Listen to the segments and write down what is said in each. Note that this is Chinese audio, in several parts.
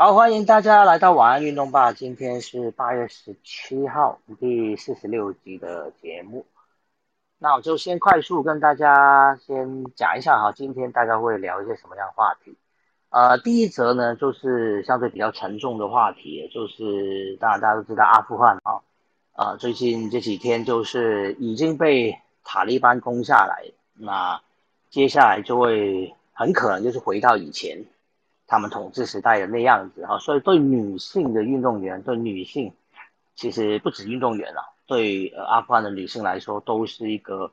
好，欢迎大家来到晚安运动吧。今天是八月十七号，第四十六集的节目。那我就先快速跟大家先讲一下哈，今天大家会聊一些什么样话题？呃，第一则呢，就是相对比较沉重的话题，就是当然大家都知道阿富汗啊，呃，最近这几天就是已经被塔利班攻下来，那接下来就会很可能就是回到以前。他们统治时代的那样子啊，所以对女性的运动员，对女性，其实不止运动员了，对呃阿富汗的女性来说，都是一个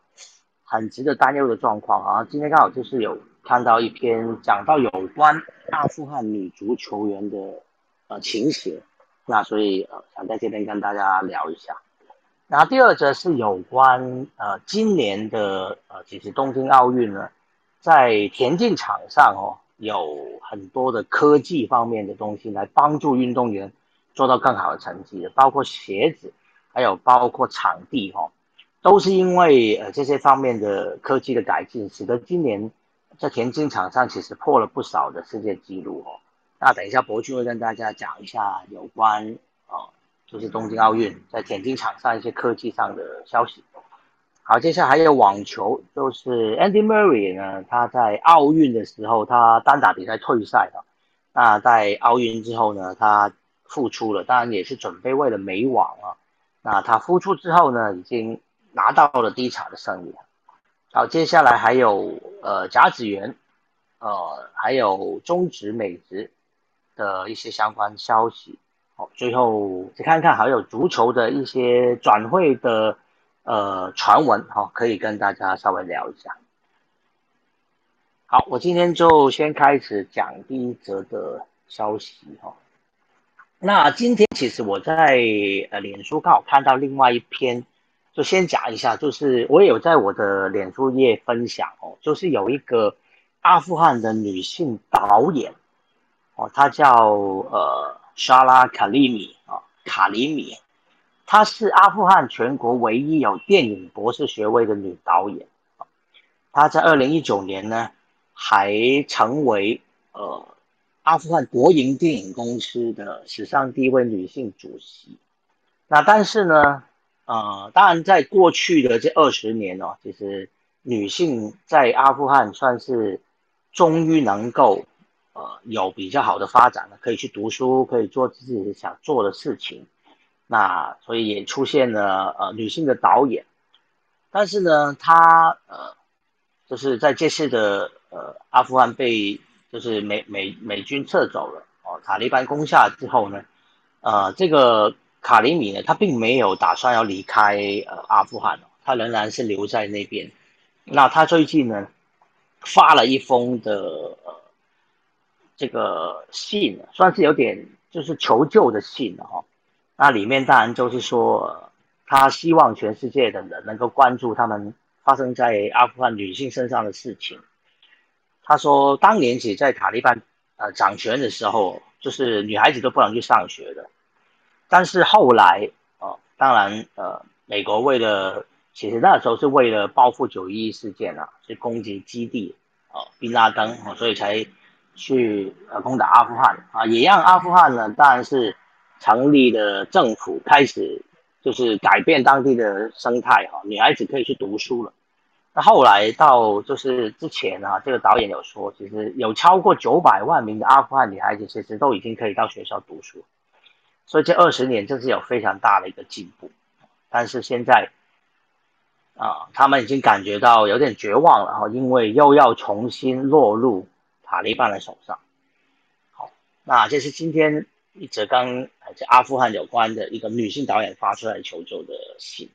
很值得担忧的状况啊。今天刚好就是有看到一篇讲到有关阿富汗女足球员的呃情形，那所以呃想在这边跟大家聊一下。然后第二则是有关呃今年的呃其实东京奥运呢，在田径场上哦。有很多的科技方面的东西来帮助运动员做到更好的成绩的，包括鞋子，还有包括场地哈，都是因为呃这些方面的科技的改进，使得今年在田径场上其实破了不少的世界纪录哦。那等一下博君会跟大家讲一下有关啊，就是东京奥运在田径场上一些科技上的消息。好，接下来还有网球，就是 Andy Murray 呢，他在奥运的时候，他单打比赛退赛了。那在奥运之后呢，他复出了，当然也是准备为了美网啊。那他复出之后呢，已经拿到了第一场的胜利。好，接下来还有呃甲子园，呃还有中职美职的一些相关消息。好，最后再看看还有足球的一些转会的。呃，传闻哈，可以跟大家稍微聊一下。好，我今天就先开始讲第一则的消息哈。那今天其实我在呃脸书刚好看到另外一篇，就先讲一下，就是我有在我的脸书页分享哦，就是有一个阿富汗的女性导演哦，她叫呃莎拉卡利米啊，卡里米。她是阿富汗全国唯一有电影博士学位的女导演，她在二零一九年呢，还成为呃阿富汗国营电影公司的史上第一位女性主席。那但是呢，呃，当然在过去的这二十年哦，其实女性在阿富汗算是终于能够呃有比较好的发展了，可以去读书，可以做自己想做的事情。那所以也出现了呃女性的导演，但是呢，她呃就是在这次的呃阿富汗被就是美美美军撤走了哦，塔利班攻下之后呢，呃这个卡里米呢，他并没有打算要离开呃阿富汗，他仍然是留在那边。那他最近呢发了一封的呃这个信，算是有点就是求救的信了哈。那里面当然就是说，他希望全世界的人能够关注他们发生在阿富汗女性身上的事情。他说，当年起在塔利班呃掌权的时候，就是女孩子都不能去上学的。但是后来，呃，当然，呃，美国为了其实那时候是为了报复九一一事件啊，去攻击基地，哦，宾拉登，所以才去呃攻打阿富汗啊，也让阿富汗呢，当然是。成立的政府开始就是改变当地的生态哈，女孩子可以去读书了。那后来到就是之前啊，这个导演有说，其实有超过九百万名的阿富汗女孩子其实都已经可以到学校读书，所以这二十年真是有非常大的一个进步。但是现在啊，他们已经感觉到有点绝望了哈，因为又要重新落入塔利班的手上。好，那这是今天。一则刚在阿富汗有关的一个女性导演发出来求救的信。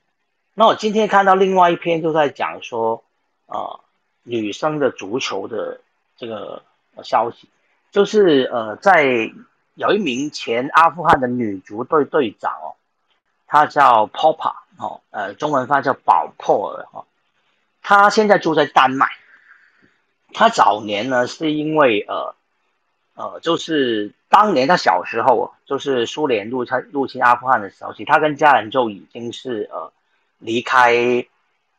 那我今天看到另外一篇，就在讲说，呃，女生的足球的这个消息，就是呃，在有一名前阿富汗的女足队队长哦，她叫 Popa 哦，呃，中文翻叫宝珀尔哈，她现在住在丹麦。她早年呢是因为呃。呃，就是当年他小时候，就是苏联入侵入侵阿富汗的时候，其实他跟家人就已经是呃离开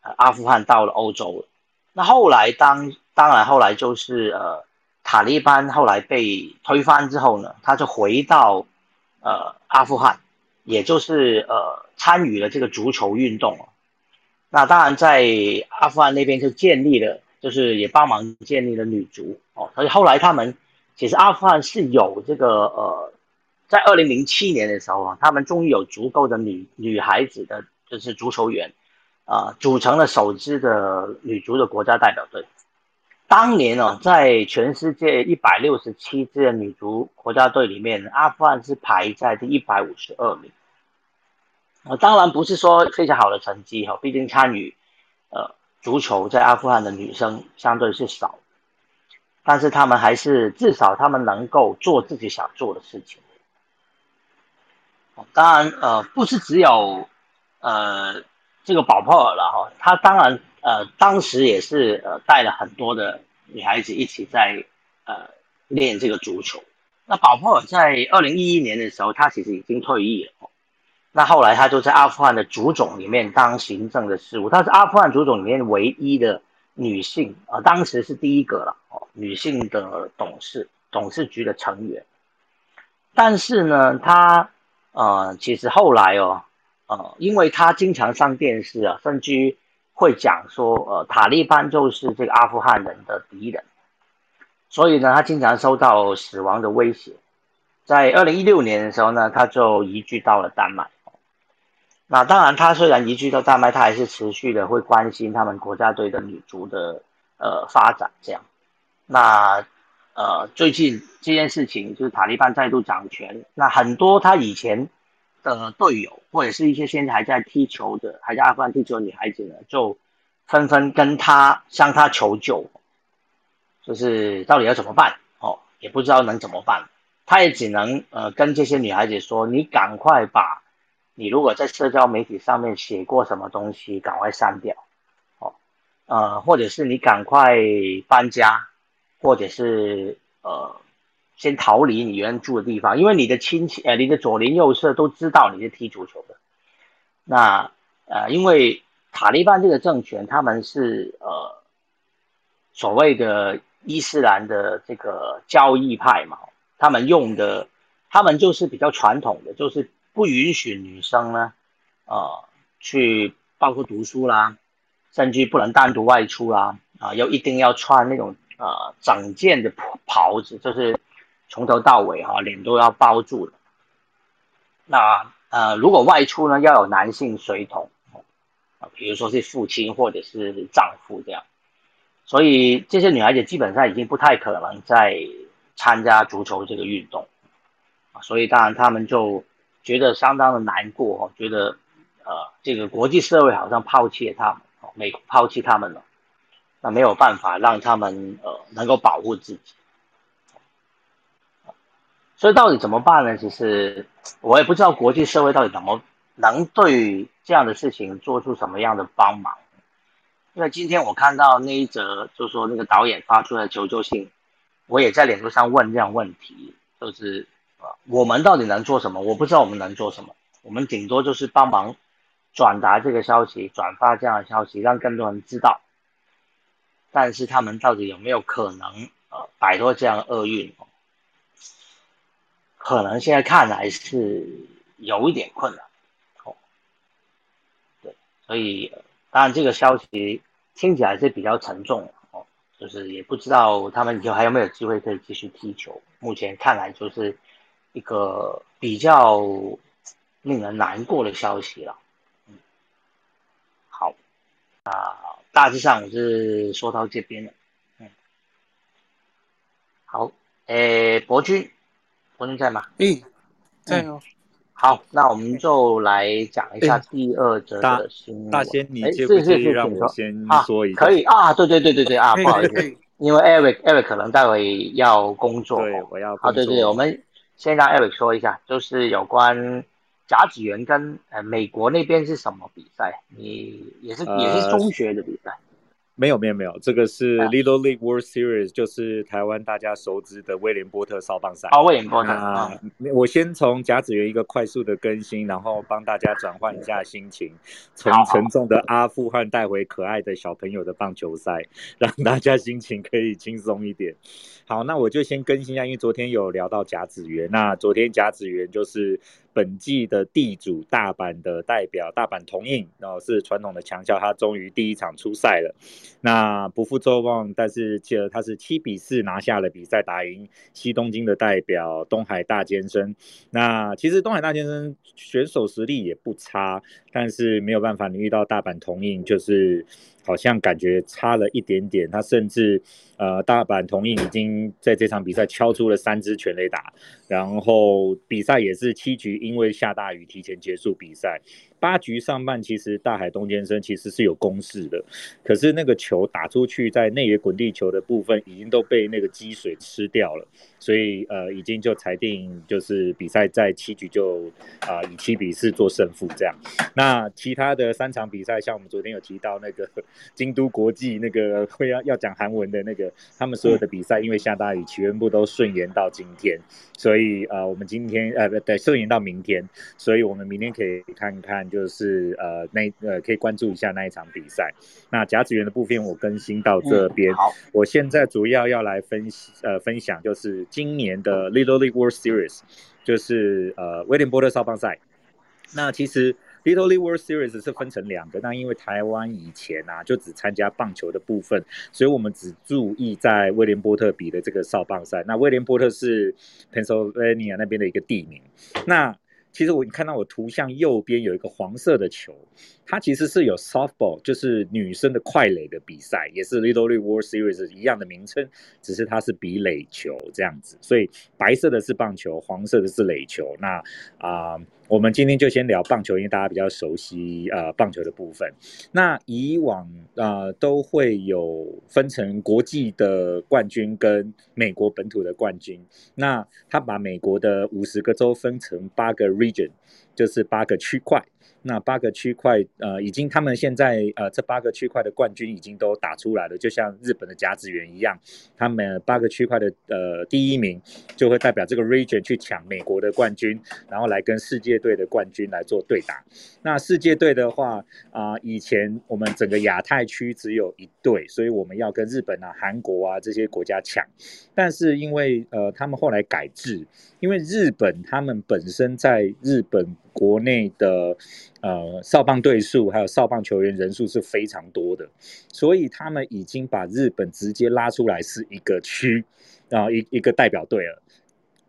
阿富汗到了欧洲了。那后来当当然后来就是呃塔利班后来被推翻之后呢，他就回到呃阿富汗，也就是呃参与了这个足球运动。那当然在阿富汗那边就建立了，就是也帮忙建立了女足哦。所以后来他们其实阿富汗是有这个呃，在二零零七年的时候啊，他们终于有足够的女女孩子的就是足球员啊，组成了首支的女足的国家代表队。当年哦，在全世界一百六十七支的女足国家队里面，阿富汗是排在第一百五十二名。啊，当然不是说非常好的成绩哈，毕竟参与呃足球在阿富汗的女生相对是少，但是他们还是至少他们能够做自己想做的事情。当然呃不是只有呃这个保珀尔了哈，他当然。呃，当时也是呃带了很多的女孩子一起在呃练这个足球。那保珀尔在二零一一年的时候，他其实已经退役了。那后来他就在阿富汗的足总里面当行政的事务，他是阿富汗足总里面唯一的女性啊，当时是第一个了哦，女性的董事董事局的成员。但是呢，她呃其实后来哦呃，因为她经常上电视啊，甚至。会讲说，呃，塔利班就是这个阿富汗人的敌人，所以呢，他经常受到死亡的威胁。在二零一六年的时候呢，他就移居到了丹麦。那当然，他虽然移居到丹麦，他还是持续的会关心他们国家队的女足的呃发展。这样，那呃，最近这件事情就是塔利班再度掌权，那很多他以前。的队友或者是一些现在还在踢球的，还在阿富汗踢球的女孩子呢，就纷纷跟他向他求救，就是到底要怎么办？哦，也不知道能怎么办。他也只能呃跟这些女孩子说：“你赶快把你如果在社交媒体上面写过什么东西，赶快删掉，哦，呃，或者是你赶快搬家，或者是呃。”先逃离你原住的地方，因为你的亲戚，呃，你的左邻右舍都知道你是踢足球的。那，呃，因为塔利班这个政权，他们是呃所谓的伊斯兰的这个交易派嘛，他们用的，他们就是比较传统的，就是不允许女生呢，呃，去包括读书啦，甚至不能单独外出啦，啊，又一定要穿那种呃整件的袍子，就是。从头到尾哈，脸都要包住了。那呃，如果外出呢，要有男性随同啊，比如说是父亲或者是丈夫这样。所以这些女孩子基本上已经不太可能再参加足球这个运动啊。所以当然他们就觉得相当的难过哈，觉得呃，这个国际社会好像抛弃了他们，美国抛弃他们了，那没有办法让他们呃能够保护自己。所以到底怎么办呢？其实我也不知道国际社会到底怎么能对这样的事情做出什么样的帮忙。因为今天我看到那一则，就是说那个导演发出的求救信，我也在脸书上问这样问题，就是，我们到底能做什么？我不知道我们能做什么，我们顶多就是帮忙转达这个消息，转发这样的消息，让更多人知道。但是他们到底有没有可能呃摆脱这样的厄运？可能现在看来是有一点困难，哦，对，所以当然这个消息听起来是比较沉重哦，就是也不知道他们以后还有没有机会可以继续踢球。目前看来就是一个比较令人难过的消息了。嗯，好，啊，大致上我是说到这边了。嗯，好，诶，博君。在吗？嗯，在哦。好，那我们就来讲一下第二则的新闻。大仙，你介不介意让我先说一下？可以啊，对对对对对啊，不好意思，因为 Eric Eric 可能待会要工作。对，我要。啊，对对，我们先让 Eric 说一下，就是有关甲子园跟呃美国那边是什么比赛？你也是也是中学的比赛？没有没有没有，这个是 Little League World Series，就是台湾大家熟知的威廉波特少棒赛。哦，威廉波特啊！我先从甲子园一个快速的更新，然后帮大家转换一下心情，从沉重的阿富汗带回可爱的小朋友的棒球赛，让大家心情可以轻松一点。好，那我就先更新一下，因为昨天有聊到甲子园，那昨天甲子园就是。本季的地主大阪的代表大阪同印，然后是传统的强校，他终于第一场出赛了。那不负众望，但是记得他是七比四拿下了比赛，打赢西东京的代表东海大健身。那其实东海大健身选手实力也不差，但是没有办法，你遇到大阪同印就是。好像感觉差了一点点，他甚至呃大阪同印已经在这场比赛敲出了三支全垒打，然后比赛也是七局因为下大雨提前结束比赛。八局上半，其实大海东先生其实是有攻势的，可是那个球打出去，在内野滚地球的部分已经都被那个积水吃掉了，所以呃，已经就裁定就是比赛在七局就啊以七比四做胜负这样。那其他的三场比赛，像我们昨天有提到那个 京都国际那个 会要要讲韩文的那个，他们所有的比赛因为下大雨，全部都顺延到今天，所以呃，我们今天呃不对，顺延到明天，所以我们明天可以看看。就是呃那呃可以关注一下那一场比赛。那甲子园的部分我更新到这边。好，我现在主要要来分析呃分享就是今年的 Little League World Series，就是呃威廉波特少棒赛。那其实 Little League World Series 是分成两个，那因为台湾以前啊就只参加棒球的部分，所以我们只注意在威廉波特比的这个少棒赛。那威廉波特是 Pennsylvania 那边的一个地名。那其实我你看到我图像右边有一个黄色的球，它其实是有 softball，就是女生的快垒的比赛，也是 Little League World Series 一样的名称，只是它是比垒球这样子。所以白色的是棒球，黄色的是垒球。那啊。我们今天就先聊棒球，因为大家比较熟悉呃棒球的部分。那以往啊都会有分成国际的冠军跟美国本土的冠军。那他把美国的五十个州分成八个 region，就是八个区块。那八个区块，呃，已经他们现在呃这八个区块的冠军已经都打出来了，就像日本的甲子园一样，他们八个区块的呃第一名就会代表这个 region 去抢美国的冠军，然后来跟世界队的冠军来做对打。那世界队的话啊，以前我们整个亚太区只有一队，所以我们要跟日本啊、韩国啊这些国家抢。但是因为呃他们后来改制，因为日本他们本身在日本。国内的呃少棒队数还有少棒球员人数是非常多的，所以他们已经把日本直接拉出来是一个区啊一一个代表队了，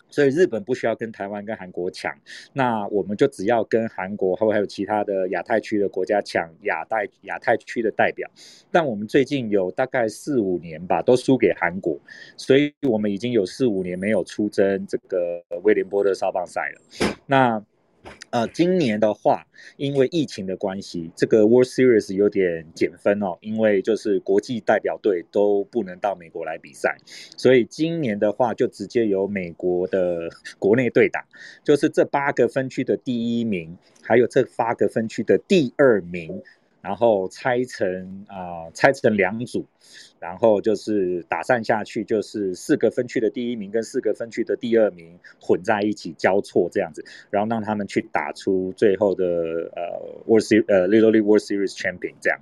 所以日本不需要跟台湾跟韩国抢，那我们就只要跟韩国或还有其他的亚太区的国家抢亚太亚太区的代表，但我们最近有大概四五年吧都输给韩国，所以我们已经有四五年没有出征这个威廉波特少棒赛了，那。呃，今年的话，因为疫情的关系，这个 World Series 有点减分哦，因为就是国际代表队都不能到美国来比赛，所以今年的话就直接由美国的国内队打，就是这八个分区的第一名，还有这八个分区的第二名。然后拆成啊，拆成两组，然后就是打散下去，就是四个分区的第一名跟四个分区的第二名混在一起交错这样子，然后让他们去打出最后的呃 World Series 呃 Little League World Series Champion 这样。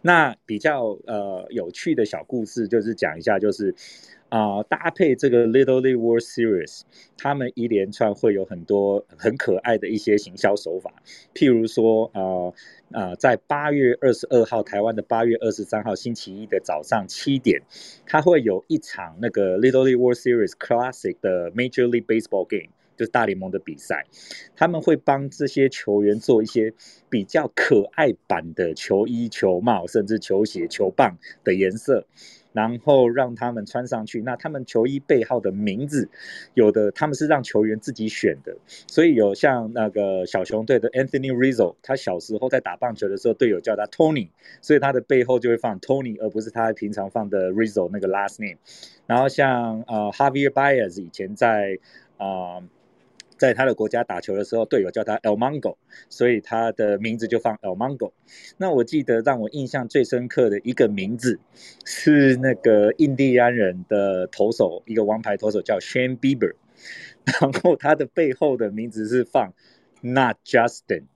那比较呃有趣的小故事就是讲一下，就是。啊，搭配这个 Little League World Series，他们一连串会有很多很可爱的一些行销手法，譬如说，呃呃，在八月二十二号，台湾的八月二十三号星期一的早上七点，它会有一场那个 Little League World Series Classic 的 Major League Baseball Game，就是大联盟的比赛，他们会帮这些球员做一些比较可爱版的球衣、球帽，甚至球鞋、球棒的颜色。然后让他们穿上去，那他们球衣背号的名字，有的他们是让球员自己选的，所以有像那个小熊队的 Anthony Rizzo，他小时候在打棒球的时候，队友叫他 Tony，所以他的背后就会放 Tony，而不是他平常放的 Rizzo 那个 last name。然后像呃 Javier Baez 以前在啊。在他的国家打球的时候，队友叫他 El Mango，所以他的名字就放 El Mango。那我记得让我印象最深刻的一个名字是那个印第安人的投手，一个王牌投手叫 Shane Bieber，然后他的背后的名字是放 Not Justin。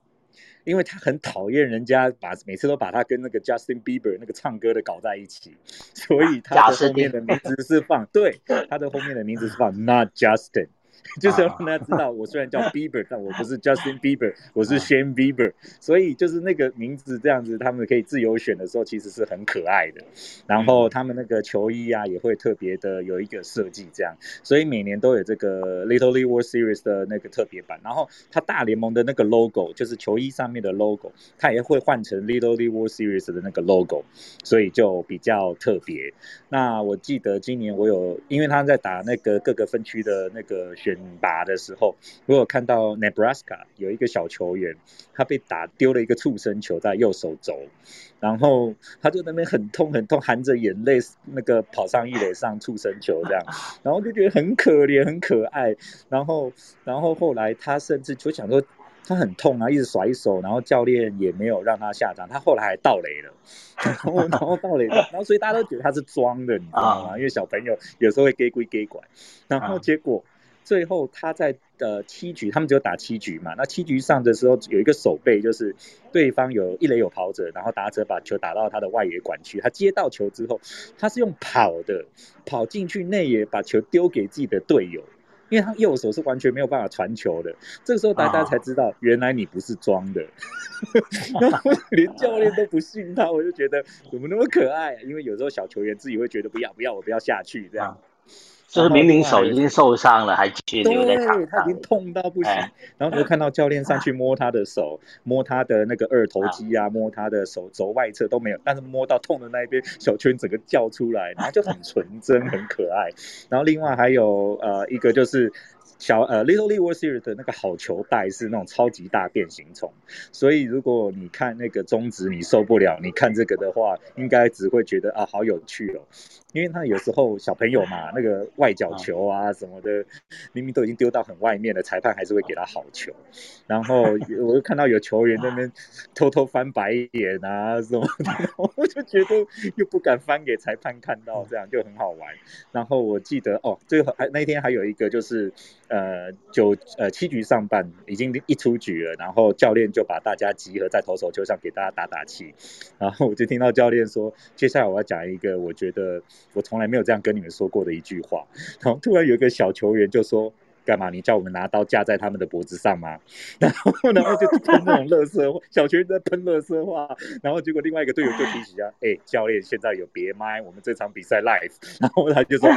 因为他很讨厌人家把每次都把他跟那个 Justin Bieber 那个唱歌的搞在一起，所以他的后面的名字是放对，他的后面的名字是放 Not Justin。就是要让大家知道，我虽然叫 Bieber，但我不是 Justin Bieber，我是 Shane Bieber。所以就是那个名字这样子，他们可以自由选的时候，其实是很可爱的。然后他们那个球衣啊，也会特别的有一个设计这样。所以每年都有这个 Little League World Series 的那个特别版。然后他大联盟的那个 logo，就是球衣上面的 logo，他也会换成 Little League World Series 的那个 logo，所以就比较特别。那我记得今年我有，因为他在打那个各个分区的那个选。打的时候，我有看到 Nebraska 有一个小球员，他被打丢了一个畜生球在右手肘，然后他就那边很痛很痛，含着眼泪那个跑上一垒上畜生球这样，然后就觉得很可怜很可爱，然后然后后来他甚至就想说他很痛啊，一直甩手，然后教练也没有让他下场，他后来还倒雷了，然后然后倒垒，然后所以大家都觉得他是装的，你知道吗？因为小朋友有时候会给鬼给拐，然后结果。最后他在呃七局，他们只有打七局嘛。那七局上的时候有一个守备，就是对方有一垒有跑者，然后打者把球打到他的外野管区。他接到球之后，他是用跑的跑进去内野，把球丢给自己的队友，因为他右手是完全没有办法传球的。这个时候大家才知道，原来你不是装的，然 后 连教练都不信他，我就觉得怎么那么可爱？因为有时候小球员自己会觉得不要不要，我不要下去这样。就是明明手已经受伤了，还去留在场上，他已经痛到不行。然后就看到教练上去摸他的手，摸他的那个二头肌啊，摸他的手肘外侧都没有，但是摸到痛的那一边，小圈整个叫出来，然后就很纯真，很可爱。然后另外还有呃一个就是。小呃，Little League World Series 的那个好球带是那种超级大变形虫，所以如果你看那个中指你受不了，你看这个的话，应该只会觉得啊好有趣哦，因为他有时候小朋友嘛，那个外角球啊什么的，明明都已经丢到很外面了，裁判还是会给他好球。然后我就看到有球员在那边偷偷翻白眼啊什么的，我就觉得又不敢翻给裁判看到，这样就很好玩。然后我记得哦，最后还那天还有一个就是。呃，九呃七局上半已经一出局了，然后教练就把大家集合在投手球上给大家打打气，然后我就听到教练说，接下来我要讲一个我觉得我从来没有这样跟你们说过的一句话，然后突然有一个小球员就说。干嘛？你叫我们拿刀架在他们的脖子上吗？然后，然后就喷那种乐色话，小学在喷乐色话。然后结果另外一个队友就提醒他：“哎，教练现在有别麦，我们这场比赛 live。”然后他就说：“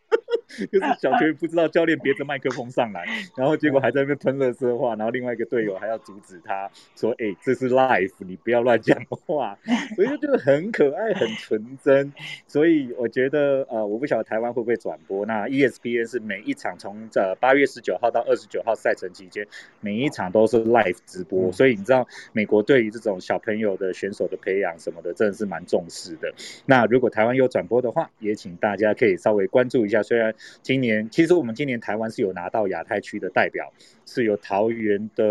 就是小学不知道教练别着麦克风上来，然后结果还在那边喷乐色话。然后另外一个队友还要阻止他说：‘哎，这是 life，你不要乱讲话。’所以就觉得很可爱，很纯真。所以我觉得，呃，我不晓得台湾会不会转播。那 ESPN 是每一场。从这八月十九号到二十九号赛程期间，每一场都是 live 直播，所以你知道美国对于这种小朋友的选手的培养什么的，真的是蛮重视的。那如果台湾有转播的话，也请大家可以稍微关注一下。虽然今年其实我们今年台湾是有拿到亚太区的代表，是有桃园的，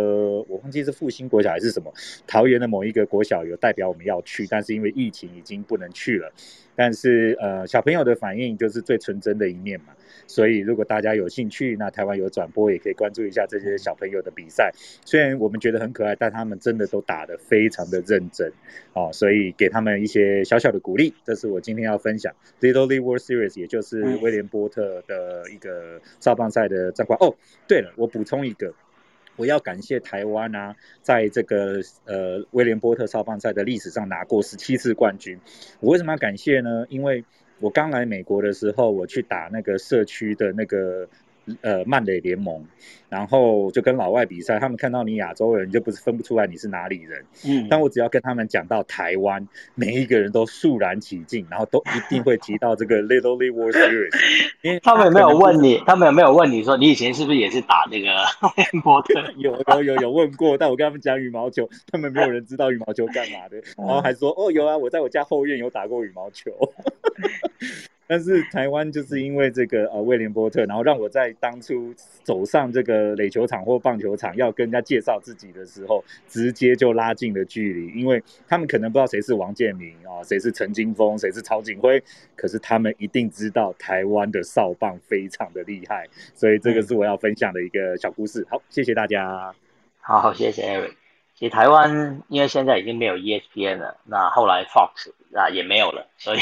我忘记是复兴国小还是什么，桃园的某一个国小有代表我们要去，但是因为疫情已经不能去了。但是呃，小朋友的反应就是最纯真的一面嘛。所以，如果大家有兴趣，那台湾有转播，也可以关注一下这些小朋友的比赛。虽然我们觉得很可爱，但他们真的都打得非常的认真哦。所以给他们一些小小的鼓励，这是我今天要分享 Little League World Series，也就是威廉波特的一个少棒赛的战况。哦，对了，我补充一个，我要感谢台湾啊，在这个呃威廉波特少棒赛的历史上拿过十七次冠军。我为什么要感谢呢？因为我刚来美国的时候，我去打那个社区的那个呃曼垒联盟。然后就跟老外比赛，他们看到你亚洲人，就不是分不出来你是哪里人。嗯，但我只要跟他们讲到台湾，每一个人都肃然起敬，然后都一定会提到这个 Little League World Series。因为他们有没有问你？他们有没有问你说，你以前是不是也是打那个？有有有有问过，但我跟他们讲羽毛球，他们没有人知道羽毛球干嘛的，然后还说哦有啊，我在我家后院有打过羽毛球。但是台湾就是因为这个呃威廉波特，然后让我在当初走上这个垒球场或棒球场要跟人家介绍自己的时候，直接就拉近了距离，因为他们可能不知道谁是王建民啊，谁是陈金峰，谁是曹景辉，可是他们一定知道台湾的少棒非常的厉害，所以这个是我要分享的一个小故事。好，谢谢大家。好，谢谢 Eric。其实台湾因为现在已经没有 ESPN 了，那后来 Fox 啊也没有了，所以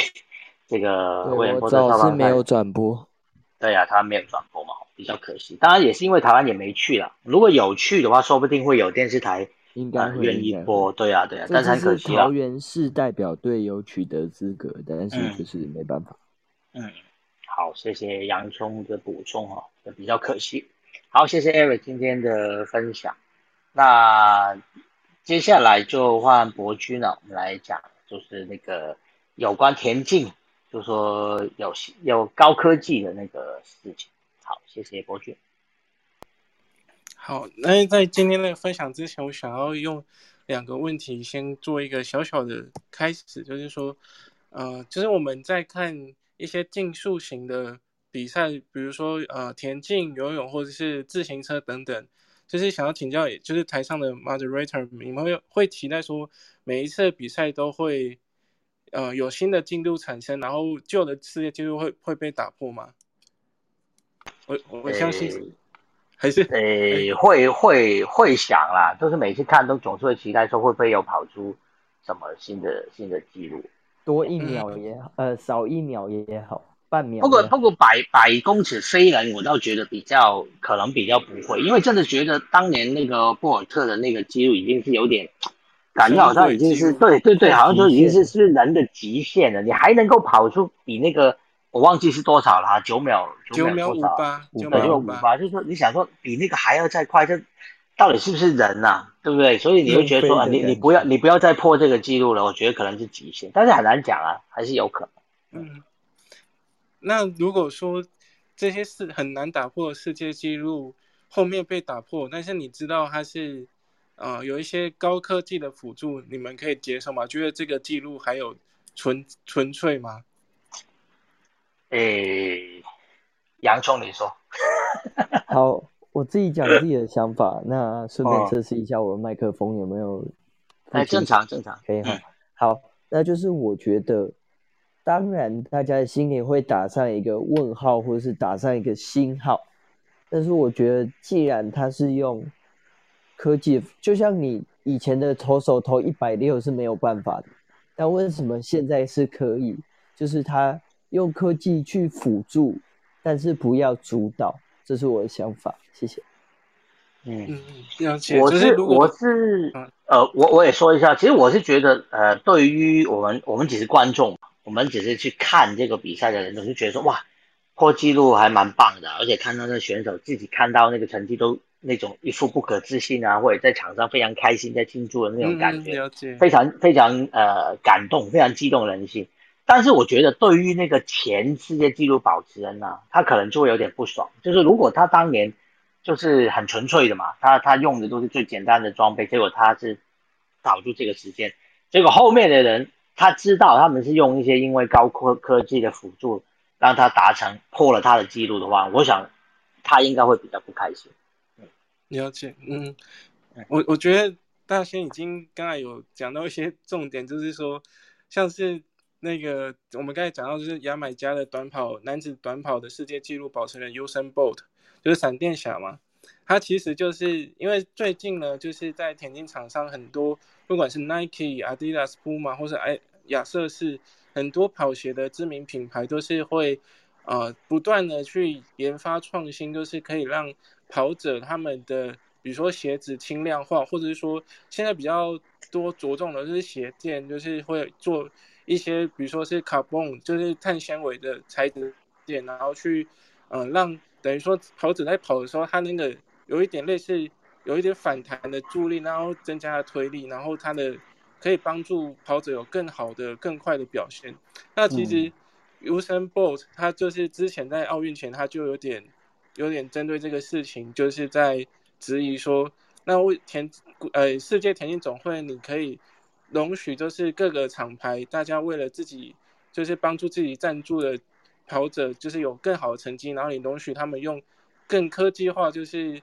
这个威廉波特少棒是没有转播。对呀，他没有转播嘛，比较可惜。当然也是因为台湾也没去了。如果有去的话，说不定会有电视台应该愿意播。对呀，对呀，但是很可惜桃园市代表队有取得资格，但是就是没办法。嗯，好，谢谢洋葱的补充哈，比较可惜。好，谢谢 Eric 今天的分享。那接下来就换博君了，我们来讲，就是那个有关田径，就说有有高科技的那个事情。好，谢谢博俊。好，那在今天的分享之前，我想要用两个问题先做一个小小的开始，就是说，呃，就是我们在看一些竞速型的比赛，比如说呃田径、游泳或者是自行车等等。就是想要请教，就是台上的 moderator，你们会会期待说每一次比赛都会，呃，有新的进度产生，然后旧的世界纪录会会被打破吗？我我相信，还是诶会会会想啦，就是每次看都总是会期待说会不会有跑出什么新的新的记录，多一秒也好，呃，少一秒也好。半秒。不过不过百百公尺飞人，我倒觉得比较可能比较不会，因为真的觉得当年那个博尔特的那个记录已经是有点，感觉好像已经是对对对，好像说已经是是人的极限了。你还能够跑出比那个我忘记是多少了哈，九秒九秒五八，九秒五八，就是说你想说比那个还要再快，这到底是不是人呐？对不对？所以你会觉得说啊，你你不要你不要再破这个记录了，我觉得可能是极限，但是很难讲啊，还是有可能。嗯。那如果说这些是很难打破世界纪录，后面被打破，但是你知道它是，呃，有一些高科技的辅助，你们可以接受吗？觉得这个记录还有纯纯粹吗？诶，洋葱，你说。好，我自己讲自己的想法，那顺便测试一下我的麦克风有没有。哎，正常，正常，可以哈。好，那就是我觉得。当然，大家的心里会打上一个问号，或者是打上一个星号。但是，我觉得既然他是用科技，就像你以前的投手投一百六是没有办法的，但为什么现在是可以？就是他用科技去辅助，但是不要主导。这是我的想法。谢谢。嗯，我是我是呃，我我也说一下，其实我是觉得呃，对于我们我们只是观众。我们只是去看这个比赛的人，总是觉得说哇，破纪录还蛮棒的，而且看到那选手自己看到那个成绩都那种一副不可置信啊，或者在场上非常开心在庆祝的那种感觉，非常非常呃感动，非常激动人心。但是我觉得对于那个前世界纪录保持人呢，他可能就会有点不爽，就是如果他当年就是很纯粹的嘛，他他用的都是最简单的装备，结果他是保住这个时间，结果后面的人。他知道他们是用一些因为高科科技的辅助让他达成破了他的记录的话，我想他应该会比较不开心。了解，嗯，我我觉得大仙已经刚才有讲到一些重点，就是说像是那个我们刚才讲到就是牙买加的短跑男子短跑的世界纪录保持人 Usain Bolt，就是闪电侠嘛，他其实就是因为最近呢，就是在田径场上很多不管是 Nike、Adidas、Puma 或是哎。亚瑟士很多跑鞋的知名品牌都是会，呃，不断的去研发创新，就是可以让跑者他们的，比如说鞋子轻量化，或者是说现在比较多着重的就是鞋垫，就是会做一些，比如说是 carbon，就是碳纤维的材质垫，然后去，呃，让等于说跑者在跑的时候，他那个有一点类似有一点反弹的助力，然后增加了推力，然后它的。可以帮助跑者有更好的、更快的表现。那其实，Usain Bolt 他就是之前在奥运前他就有点、有点针对这个事情，就是在质疑说，那为田呃世界田径总会，你可以容许就是各个厂牌大家为了自己就是帮助自己赞助的跑者就是有更好的成绩，然后你容许他们用更科技化，就是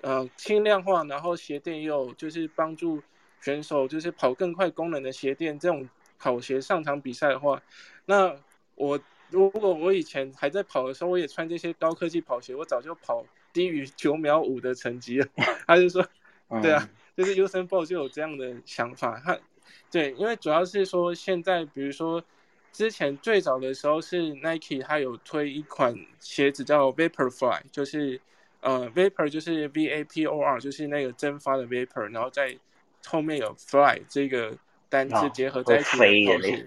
呃轻量化，然后鞋垫也有就是帮助选手就是跑更快功能的鞋垫这种跑鞋上场比赛的话，那我如果我以前还在跑的时候，我也穿这些高科技跑鞋，我早就跑低于九秒五的成绩了。他就说，对啊，就是 Usain Bolt 就有这样的想法，他对，因为主要是说现在比如说。之前最早的时候是 Nike，它有推一款鞋子叫 Vaporfly，就是呃 Vapor 就是 V A P O R，就是那个蒸发的 Vapor，然后在后面有 Fly 这个单词结合在一起的跑鞋。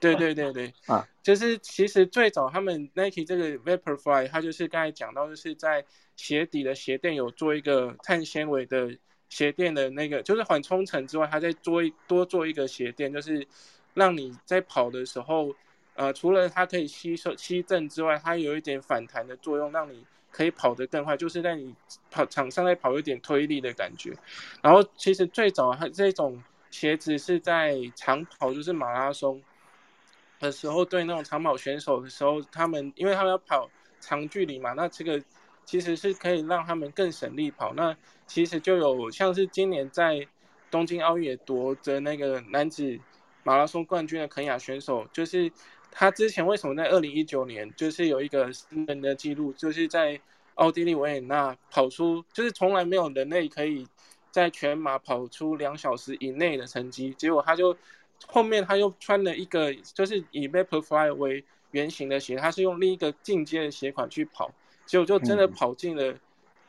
对对对对，啊，就是其实最早他们 Nike 这个 Vaporfly，它就是刚才讲到，就是在鞋底的鞋垫有做一个碳纤维的鞋垫的那个，就是缓冲层之外，它再做一多做一个鞋垫，就是。让你在跑的时候，呃，除了它可以吸收吸震之外，它有一点反弹的作用，让你可以跑得更快，就是在你跑场上在跑有点推力的感觉。然后其实最早它这种鞋子是在长跑，就是马拉松的时候，对那种长跑选手的时候，他们因为他们要跑长距离嘛，那这个其实是可以让他们更省力跑。那其实就有像是今年在东京奥运夺得那个男子。马拉松冠军的肯亚选手，就是他之前为什么在二零一九年就是有一个私人的记录，就是在奥地利维也纳跑出，就是从来没有人类可以在全马跑出两小时以内的成绩。结果他就后面他又穿了一个就是以 Vaporfly 为原型的鞋，他是用另一个进阶的鞋款去跑，结果就真的跑进了，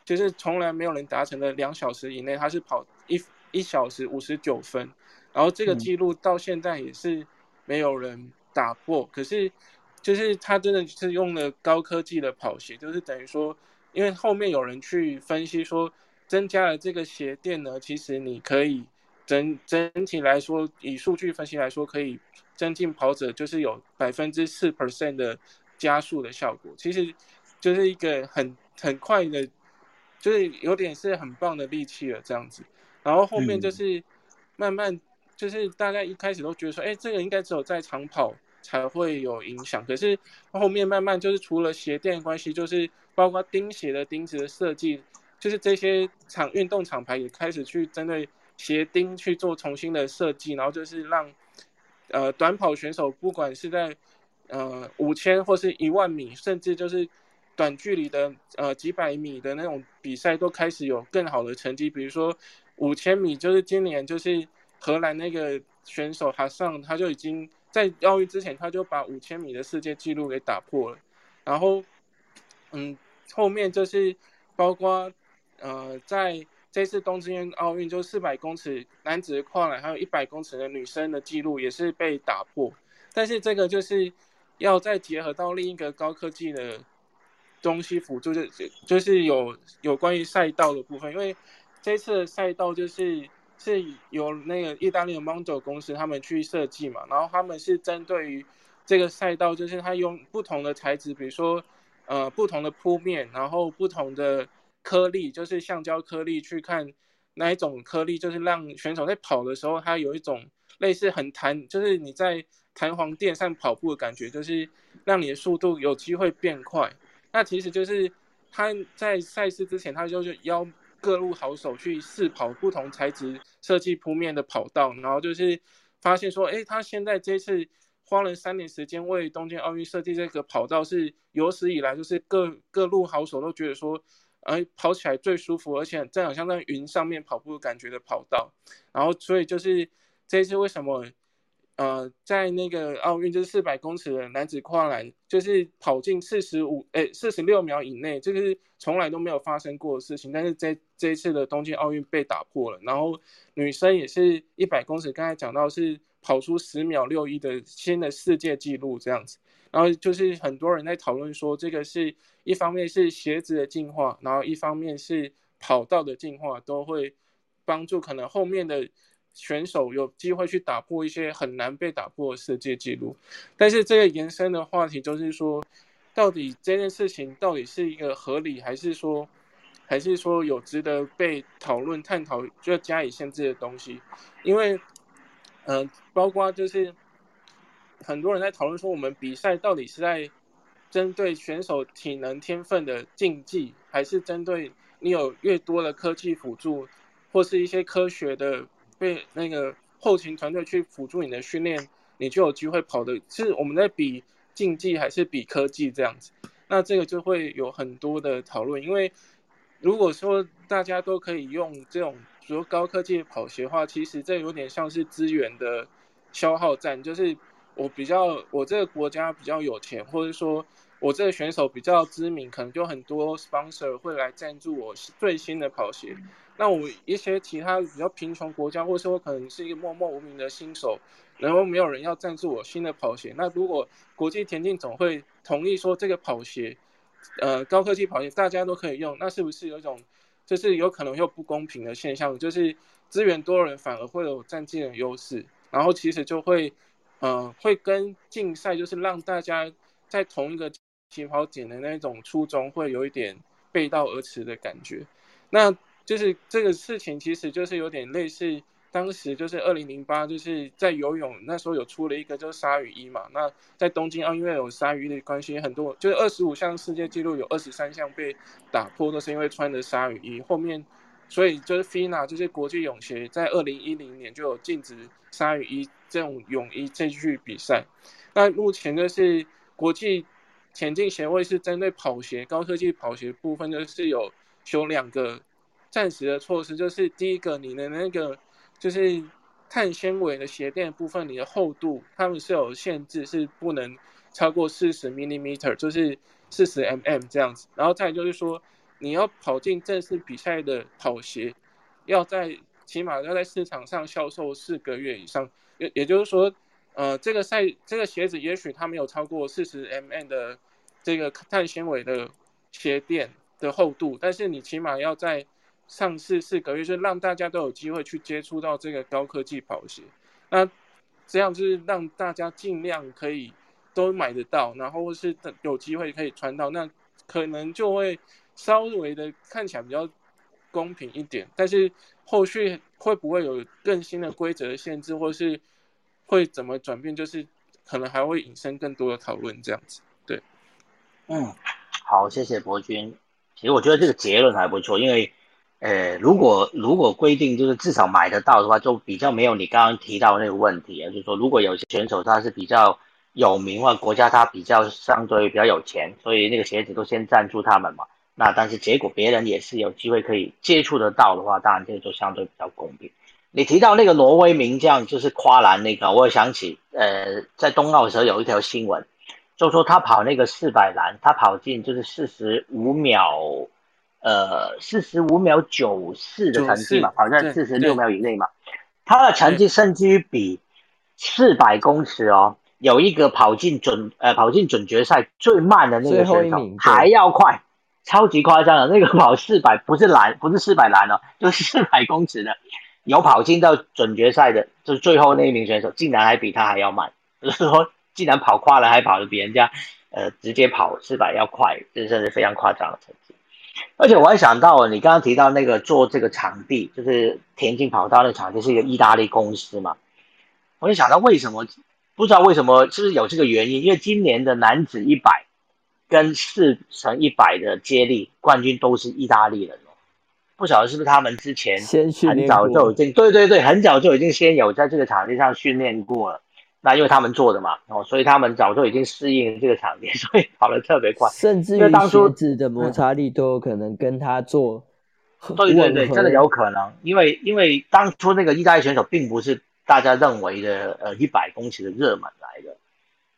就是从来没有人达成的两小时以内，他是跑一一小时五十九分。然后这个记录到现在也是没有人打破，可是就是他真的是用了高科技的跑鞋，就是等于说，因为后面有人去分析说，增加了这个鞋垫呢，其实你可以整整体来说，以数据分析来说，可以增进跑者就是有百分之四 percent 的加速的效果，其实就是一个很很快的，就是有点是很棒的利器了这样子。然后后面就是慢慢。就是大家一开始都觉得说，哎，这个应该只有在长跑才会有影响。可是后面慢慢就是除了鞋垫关系，就是包括钉鞋的钉子的设计，就是这些厂运动厂牌也开始去针对鞋钉去做重新的设计，然后就是让呃短跑选手不管是在呃五千或是一万米，甚至就是短距离的呃几百米的那种比赛，都开始有更好的成绩。比如说五千米，就是今年就是。荷兰那个选手哈上，他就已经在奥运之前，他就把五千米的世界纪录给打破了。然后，嗯，后面就是包括呃，在这次东京奥运，就四百公尺男子跨栏，还有一百公尺的女生的记录也是被打破。但是这个就是要再结合到另一个高科技的东西辅助，就就是有有关于赛道的部分，因为这次的赛道就是。是由那个意大利的 Mondo 公司他们去设计嘛，然后他们是针对于这个赛道，就是他用不同的材质，比如说呃不同的铺面，然后不同的颗粒，就是橡胶颗粒，去看哪一种颗粒，就是让选手在跑的时候，它有一种类似很弹，就是你在弹簧垫上跑步的感觉，就是让你的速度有机会变快。那其实就是他在赛事之前，他就是邀。各路好手去试跑不同材质设计铺面的跑道，然后就是发现说，哎，他现在这次花了三年时间为东京奥运设计这个跑道，是有史以来就是各各路好手都觉得说，而，跑起来最舒服，而且这样像在云上面跑步感觉的跑道。然后所以就是这一次为什么？呃，在那个奥运就是四百公尺的男子跨栏，就是跑进四十五诶四十六秒以内，这个是从来都没有发生过的事情。但是这这一次的东京奥运被打破了。然后女生也是一百公尺，刚才讲到是跑出十秒六一的新的世界纪录这样子。然后就是很多人在讨论说，这个是一方面是鞋子的进化，然后一方面是跑道的进化，都会帮助可能后面的。选手有机会去打破一些很难被打破的世界纪录，但是这个延伸的话题就是说，到底这件事情到底是一个合理，还是说，还是说有值得被讨论探讨就要加以限制的东西？因为，嗯，包括就是很多人在讨论说，我们比赛到底是在针对选手体能天分的竞技，还是针对你有越多的科技辅助，或是一些科学的被那个后勤团队去辅助你的训练，你就有机会跑的。是我们在比竞技还是比科技这样子？那这个就会有很多的讨论，因为如果说大家都可以用这种说高科技跑鞋的话，其实这有点像是资源的消耗战，就是我比较我这个国家比较有钱，或者说我这个选手比较知名，可能就很多 sponsor 会来赞助我最新的跑鞋。那我一些其他比较贫穷国家，或者说可能是一个默默无名的新手，然后没有人要赞助我新的跑鞋。那如果国际田径总会同意说这个跑鞋，呃，高科技跑鞋大家都可以用，那是不是有一种就是有可能又不公平的现象？就是资源多人反而会有占尽的优势，然后其实就会，呃，会跟竞赛就是让大家在同一个起跑点的那种初衷会有一点背道而驰的感觉。那就是这个事情其实就是有点类似。当时就是二零零八，就是在游泳那时候有出了一个就是鲨鱼衣嘛。那在东京奥运会有鲨鱼的关系，很多就是二十五项世界纪录有二十三项被打破，都是因为穿的鲨鱼衣。后面所以就是 FINA 就是国际泳协在二零一零年就有禁止鲨鱼衣这种泳衣这去比赛。那目前就是国际田径协会是针对跑鞋高科技跑鞋部分，就是有有两个暂时的措施，就是第一个你的那个。就是碳纤维的鞋垫部分，你的厚度他们是有限制，是不能超过四十 millimeter，就是四十 mm 这样子。然后再就是说，你要跑进正式比赛的跑鞋，要在起码要在市场上销售四个月以上。也也就是说，呃，这个赛这个鞋子也许它没有超过四十 mm 的这个碳纤维的鞋垫的厚度，但是你起码要在上市四个月，就让大家都有机会去接触到这个高科技跑鞋。那这样就是让大家尽量可以都买得到，然后是有机会可以穿到，那可能就会稍微的看起来比较公平一点。但是后续会不会有更新的规则限制，或是会怎么转变，就是可能还会引申更多的讨论。这样子，对，嗯，好，谢谢博君。其实我觉得这个结论还不错，因为。呃，如果如果规定就是至少买得到的话，就比较没有你刚刚提到那个问题啊，就是说如果有些选手他是比较有名或国家他比较相对比较有钱，所以那个鞋子都先赞助他们嘛。那但是结果别人也是有机会可以接触得到的话，当然这个就相对比较公平。你提到那个挪威名将就是跨栏那个，我想起呃在冬奥的时候有一条新闻，就说他跑那个四百栏，他跑进就是四十五秒。呃，四十五秒九四的成绩嘛，跑在四十六秒以内嘛，他的成绩甚至于比四百公尺哦，有一个跑进准呃跑进准决赛最慢的那个选手还要快，超级夸张的，那个跑四百不是栏不是四百栏哦，就是四百公尺的，有跑进到准决赛的，就是最后那一名选手，竟然还比他还要慢，就是说竟然跑跨了还跑得比人家呃直接跑四百要快，这真是非常夸张的成绩。而且我还想到，你刚刚提到那个做这个场地，就是田径跑道那场地是一个意大利公司嘛？我就想到为什么，不知道为什么，是不是有这个原因？因为今年的男子一百跟四乘一百的接力冠军都是意大利人哦，不晓得是不是他们之前很早就已经，对对对，很早就已经先有在这个场地上训练过了。那因为他们做的嘛，哦，所以他们早就已经适应这个场地，所以跑得特别快。甚至于鞋子的摩擦力都有可能跟他做。对对对，真的有可能，因为因为当初那个意大利选手并不是大家认为的呃一百公尺的热门来的。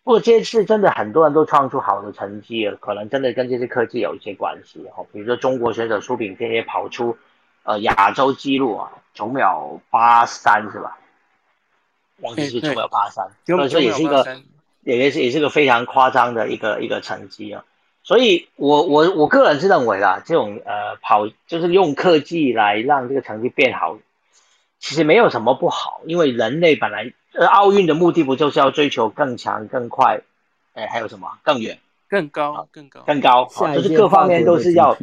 不过这次真的很多人都创出好的成绩，可能真的跟这些科技有一些关系哦。比如说中国选手苏炳添也跑出呃亚洲纪录啊，九秒八三是吧？忘记是九秒八三，所以说也是一个，也是也是个非常夸张的一个一个成绩啊。所以我我我个人是认为啦，这种呃跑就是用科技来让这个成绩变好，其实没有什么不好，因为人类本来呃奥运的目的不就是要追求更强更快，哎还有什么更远更高更高更高，就是各方面都是要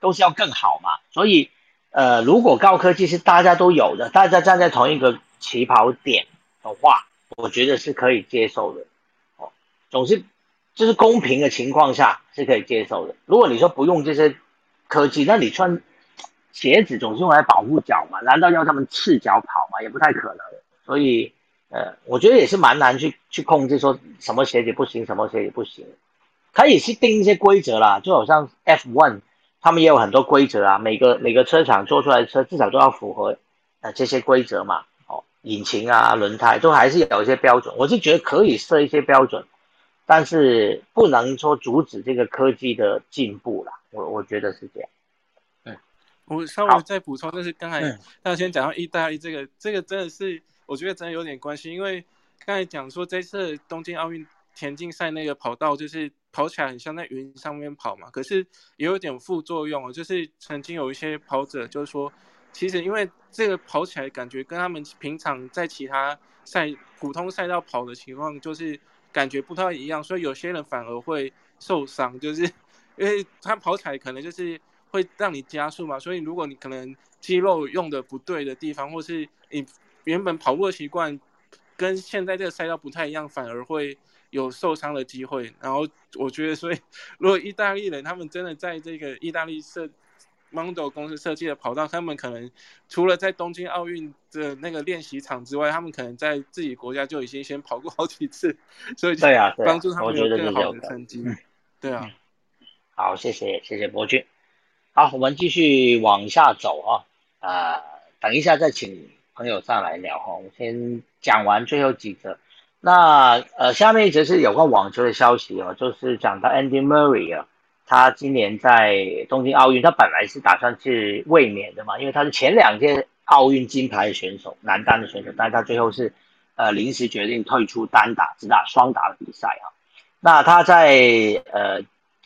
都是要更好嘛。所以呃如果高科技是大家都有的，大家站在同一个。起跑点的话，我觉得是可以接受的。哦，总是就是公平的情况下是可以接受的。如果你说不用这些科技，那你穿鞋子总是用来保护脚嘛？难道要他们赤脚跑吗？也不太可能。所以，呃，我觉得也是蛮难去去控制，说什么鞋子不行，什么鞋子不行，可以去定一些规则啦。就好像 F1，他们也有很多规则啊，每个每个车厂做出来的车至少都要符合呃这些规则嘛。哦，引擎啊、轮胎都还是有一些标准。我是觉得可以设一些标准。但是不能说阻止这个科技的进步了，我我觉得是这样。嗯，我稍微再补充，就是刚才大家先讲到意大利这个，这个真的是我觉得真的有点关系，因为刚才讲说这次东京奥运田径赛那个跑道就是跑起来很像在云上面跑嘛，可是也有点副作用哦，就是曾经有一些跑者就是说，其实因为这个跑起来感觉跟他们平常在其他赛普通赛道跑的情况就是。感觉不太一样，所以有些人反而会受伤，就是 因为他跑起来可能就是会让你加速嘛，所以如果你可能肌肉用的不对的地方，或是你原本跑步的习惯跟现在这个赛道不太一样，反而会有受伤的机会。然后我觉得，所以如果意大利人他们真的在这个意大利设。Mondo 公司设计的跑道，他们可能除了在东京奥运的那个练习场之外，他们可能在自己国家就已经先跑过好几次，所以对啊，帮助他们有更好的成绩。对啊，好，谢谢谢谢博君。好，我们继续往下走啊，呃，等一下再请朋友上来聊哈，我先讲完最后几则。那呃，下面一则是有关网球的消息哦，就是讲到 Andy Murray 啊。他今年在东京奥运，他本来是打算去卫冕的嘛，因为他是前两届奥运金牌选手，男单的选手，但他最后是，呃，临时决定退出单打，只打双打的比赛啊。那他在呃，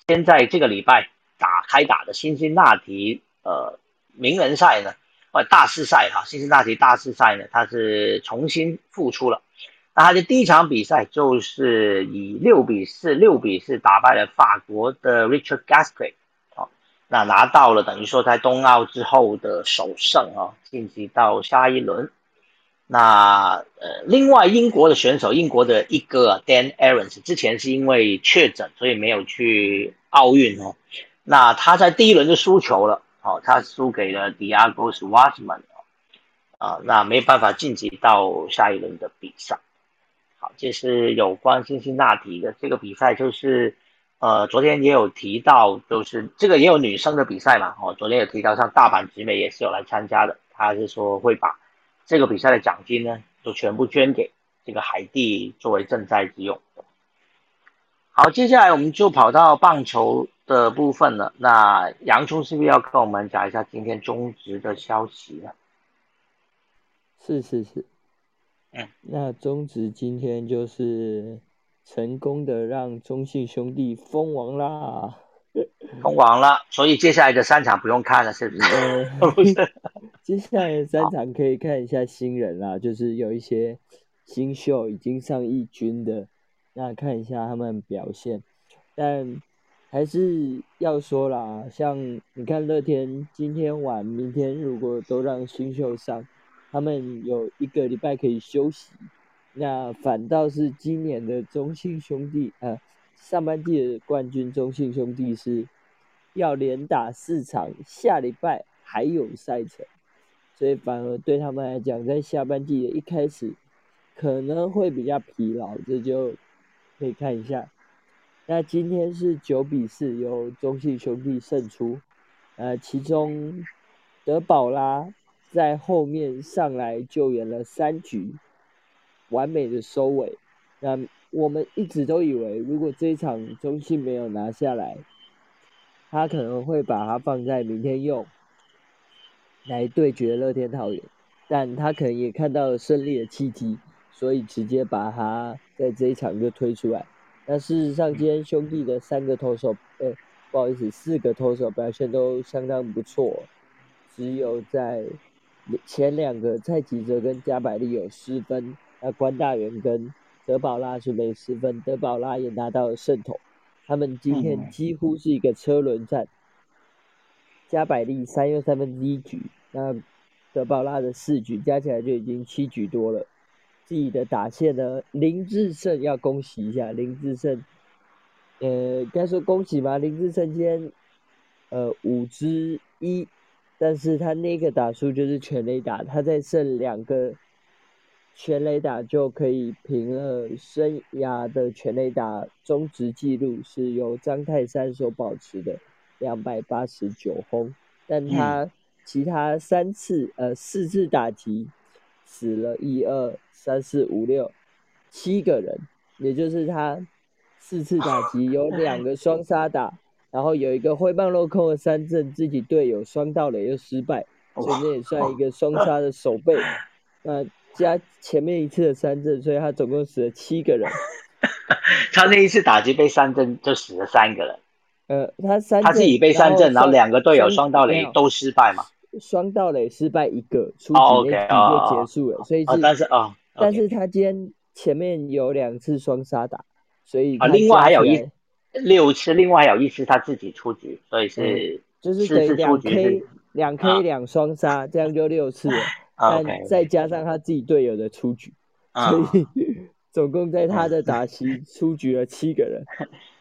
先在这个礼拜打开打的辛辛那提呃名人赛呢，或大师赛哈，辛辛那提大师赛呢，他是重新复出了。那他的第一场比赛就是以六比四、六比四打败了法国的 Richard Gasquet，那拿到了等于说在冬奥之后的首胜啊，晋级到下一轮。那呃，另外英国的选手，英国的一个 Dan Evans 之前是因为确诊，所以没有去奥运哦。那他在第一轮就输球了，哦，他输给了 Diego Schwartzman，啊，那没办法晋级到下一轮的比赛。好，这是有关辛辛那提的这个比赛，就是，呃，昨天也有提到，就是这个也有女生的比赛嘛，哦，昨天有提到，像大阪直美也是有来参加的，他是说会把这个比赛的奖金呢，都全部捐给这个海地作为赈灾之用。好，接下来我们就跑到棒球的部分了，那洋葱是不是要跟我们讲一下今天中职的消息呢？是是是。嗯，那中职今天就是成功的让中信兄弟封王啦，封王了，所以接下来的三场不用看了，是不是？不是，接下来的三场可以看一下新人啦，就是有一些新秀已经上一军的，那看一下他们表现。但还是要说啦，像你看乐天今天晚、明天如果都让新秀上。他们有一个礼拜可以休息，那反倒是今年的中信兄弟，呃，上半季的冠军中信兄弟是要连打四场，下礼拜还有赛程，所以反而对他们来讲，在下半季的一开始可能会比较疲劳，这就可以看一下。那今天是九比四由中信兄弟胜出，呃，其中德保拉。在后面上来救援了三局，完美的收尾。那我们一直都以为，如果这一场中信没有拿下来，他可能会把它放在明天用，来对决乐天桃园。但他可能也看到了胜利的契机，所以直接把他在这一场就推出来。那事实上，今天兄弟的三个投手，呃，不好意思，四个投手表现都相当不错，只有在。前两个蔡吉哲跟加百利有失分，那关大元跟德保拉是没失分，德保拉也拿到了胜投。他们今天几乎是一个车轮战，加百利三又三分之一局，那德保拉的四局加起来就已经七局多了。自己的打线呢，林志胜要恭喜一下，林志胜。呃，该说恭喜吧，林志胜今天呃五支一，但是他那个打数就是全垒打，他再剩两个全垒打就可以平了生涯的全垒打中值记录，是由张泰山所保持的两百八十九轰，但他其他三次呃四次打击死了一二三四五六七个人，也就是他。四次打击有两个双杀打，然后有一个挥棒落空的三振，自己队友双盗垒又失败，所以那也算一个双杀的守备。那加前面一次的三振，所以他总共死了七个人。他那一次打击被三振就死了三个人。呃，他三他自己被三振，然后两个队友双盗垒都失败嘛？双盗垒失败一个，出局那局就结束了。所以是，但是啊，但是他今天前面有两次双杀打。所以啊，另外还有一六次，另外还有一次他自己出局，所以是就是等两 K 两 K 两双杀，这样就六次了。但再加上他自己队友的出局，所以 总共在他的打席 出局了七个人。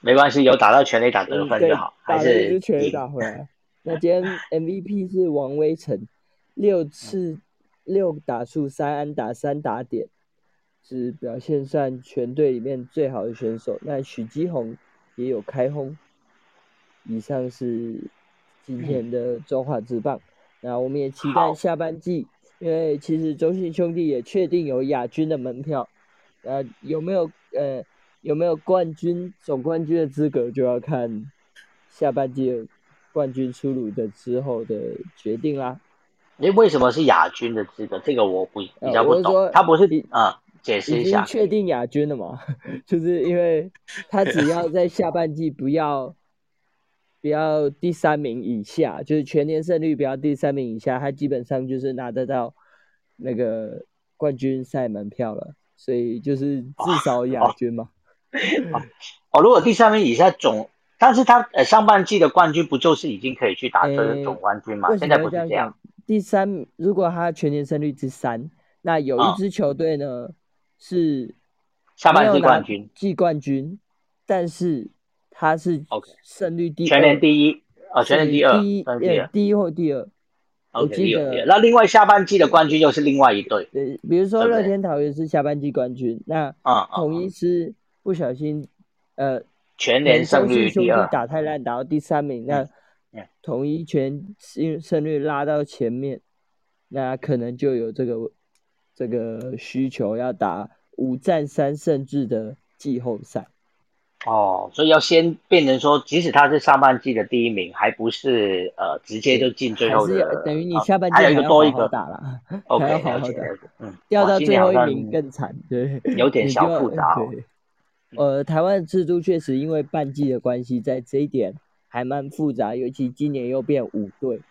没关系，有打到全垒打得分就好，还是全垒打回来。那今天 MVP 是王威成，六次六打数三安打三打点。是表现上全队里面最好的选手。那许基宏也有开轰。以上是今天的中华之棒。那我们也期待下半季，因为其实中信兄弟也确定有亚军的门票。呃，有没有呃有没有冠军总冠军的资格，就要看下半季冠军出炉的之后的决定啦。诶，为什么是亚军的资格？这个我不比较不懂。他不是啊。解释一下，已经确定亚军了嘛？就是因为他只要在下半季不要 不要第三名以下，就是全年胜率不要第三名以下，他基本上就是拿得到那个冠军赛门票了。所以就是至少亚军嘛。哦，如果第三名以下总，但是他呃上半季的冠军不就是已经可以去打这总冠军吗？现在不是这样。第三，如果他全年胜率之三，那有一支球队呢？是下半季冠军，季冠军，但是他是 OK 胜率第全年第一啊，全年第二，第一第一或第二。我记得那另外下半季的冠军又是另外一队。呃，比如说乐天桃园是下半季冠军，那啊统一是不小心呃全年胜率第二，打太烂打到第三名，那统一全胜胜率拉到前面，那可能就有这个。这个需求要打五战三胜制的季后赛，哦，所以要先变成说，即使他是上半季的第一名，还不是呃直接就进最后的，等于你下半季还有一个多一个。打了，OK，要好好打，嗯，掉到最后一名更惨，对，有点小复杂。呃，台湾的制度确实因为半季的关系，在这一点还蛮复杂，尤其今年又变五队。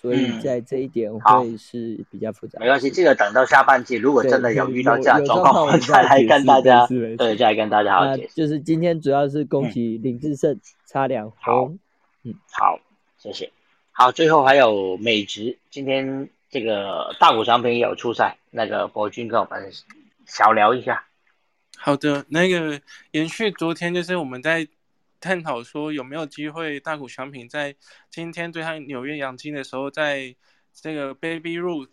所以在这一点会是比较复杂。没关系，这个等到下半季，如果真的有遇到这样状况，我再来跟大家，对，再来跟大家好解释。就是今天主要是恭喜林志胜差两红。嗯，好，谢谢。好，最后还有美职，今天这个大谷翔平也有出赛，那个博君跟我们小聊一下。好的，那个延续昨天就是我们在。探讨说有没有机会大谷翔平在今天对他纽约洋基的时候，在这个 Baby Ruth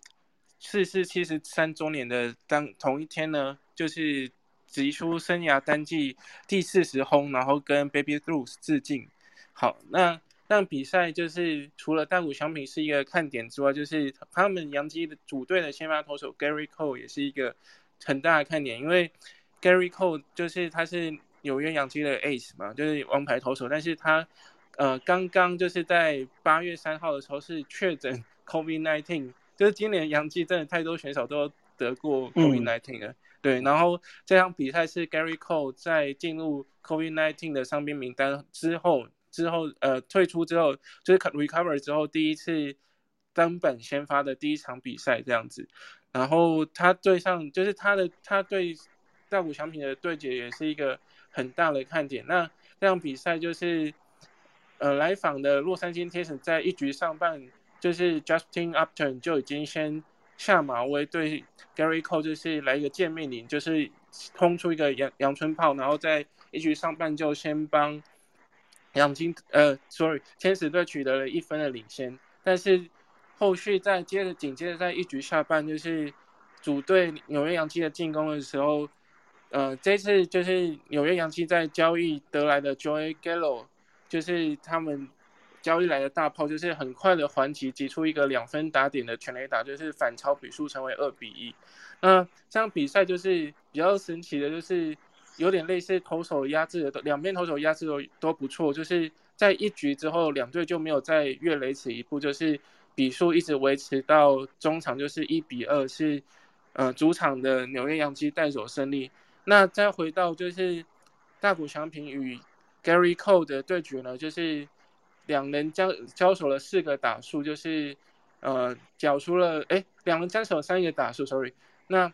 逝世七十三周年的当同一天呢，就是挤出生涯单季第四十轰，然后跟 Baby Ruth 致敬。好，那让比赛就是除了大谷翔平是一个看点之外，就是他们洋基的主队的先发投手 Gary Cole 也是一个很大的看点，因为 Gary Cole 就是他是。纽约洋基的 Ace 嘛，就是王牌投手，但是他，呃，刚刚就是在八月三号的时候是确诊 COVID-19，就是今年洋基真的太多选手都得过 COVID-19 了，对，然后这场比赛是 Gary Cole 在进入 COVID-19 的伤病名单之后，之后呃退出之后，就是 recover 之后第一次登本先发的第一场比赛这样子，然后他对上就是他的他对大谷翔平的对决也是一个。很大的看点。那这场比赛就是，呃，来访的洛杉矶天使在一局上半，就是 Justin Upton 就已经先下马威对 Gary Cole 就是来一个见面礼，就是轰出一个阳阳春炮，然后在一局上半就先帮养金呃，sorry，天使队取得了一分的领先，但是后续再接着紧接着在一局下半就是主队纽约洋基的进攻的时候，呃，这次就是纽约洋基在交易得来的 Joey Gallo，就是他们交易来的大炮，就是很快的还击，击出一个两分打点的全垒打，就是反超比数成为二比一。那这样比赛就是比较神奇的，就是有点类似投手压制的，两边投手压制都都不错，就是在一局之后，两队就没有再越雷池一步，就是比数一直维持到中场，就是一比二，是呃主场的纽约洋基带走胜利。那再回到就是大谷翔平与 Gary Cole 的对决呢，就是两人交交手了四个打数，就是呃缴出了哎两人交手三个打数，sorry。那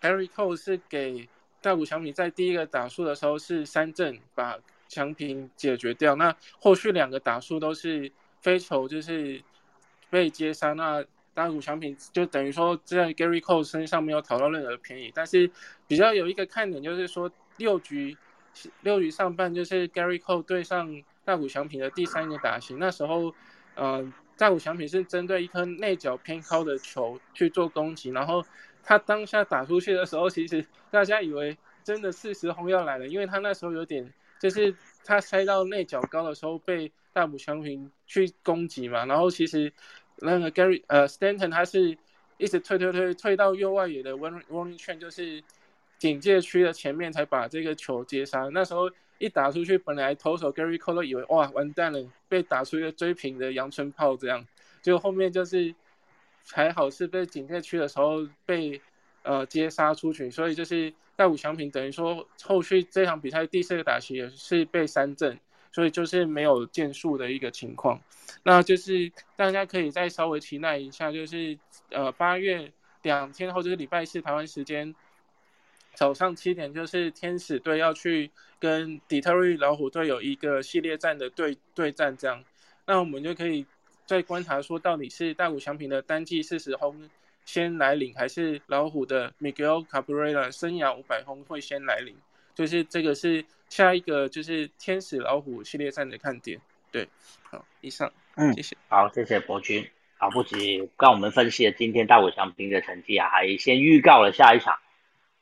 Gary Cole 是给大谷翔平在第一个打数的时候是三振把翔平解决掉，那后续两个打数都是飞球，就是被接杀。那大谷翔平就等于说在 Gary Cole 身上没有讨到任何便宜，但是比较有一个看点就是说六局六局上半就是 Gary Cole 对上大谷翔平的第三个打型，那时候嗯大谷翔平是针对一颗内角偏高的球去做攻击，然后。他当下打出去的时候，其实大家以为真的四十轰要来了，因为他那时候有点，就是他塞到内角高的时候被大谷翔平去攻击嘛，然后其实那个 Gary 呃 Stanton 他是一直退退退退到右外野的 Warning 圈，就是警戒区的前面才把这个球接杀。那时候一打出去，本来投手 Gary Cole 都以为哇完蛋了，被打出一个追平的阳春炮这样，结果后面就是。还好是被警戒区的时候被呃接杀出去，所以就是大武祥平等于说后续这场比赛第四个打席也是被三振，所以就是没有建树的一个情况。那就是大家可以再稍微期待一下，就是呃八月两天后就是礼拜四台湾时间早上七点，就是天使队要去跟底特律老虎队有一个系列战的对对战，这样，那我们就可以。再观察说，到底是大谷翔平的单季四十轰先来临，还是老虎的 Miguel Cabrera 生涯五百轰会先来临？就是这个是下一个就是天使老虎系列赛的看点。对，好，以上，嗯，谢谢。好，谢谢博君。好，不止跟我们分析了今天大谷翔平的成绩啊，还先预告了下一场，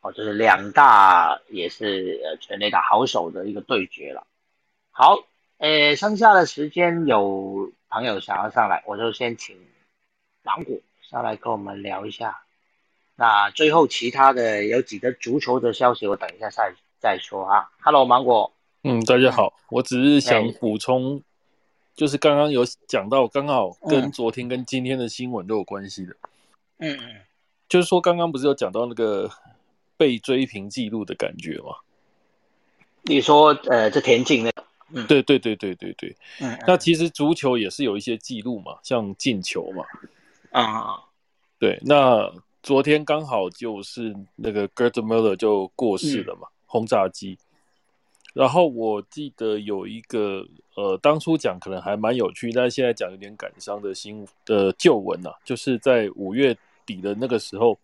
哦，就是两大也是呃全垒打好手的一个对决了。好，呃，剩下的时间有。朋友想要上来，我就先请狼谷上来跟我们聊一下。那最后其他的有几个足球的消息，我等一下再再说啊。Hello，芒果。嗯，大家好，我只是想补充，就是刚刚有讲到，刚好跟昨天跟今天的新闻都有关系的。嗯嗯。就是说，刚刚不是有讲到那个被追平记录的感觉吗？你说，呃，这田径那个。对对对对对对，那其实足球也是有一些记录嘛，像进球嘛，啊，对，那昨天刚好就是那个 Gerd Muller 就过世了嘛，轰炸机。然后我记得有一个呃，当初讲可能还蛮有趣，但是现在讲有点感伤的新的旧闻呐，就是在五月底的那个时候，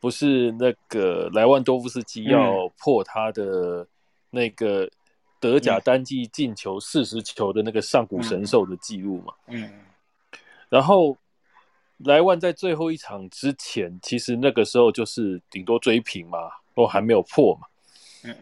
不是那个莱万多夫斯基要破他的那个。德甲单季进球四十球的那个上古神兽的记录嘛，嗯，然后莱万在最后一场之前，其实那个时候就是顶多追平嘛，都还没有破嘛，嗯，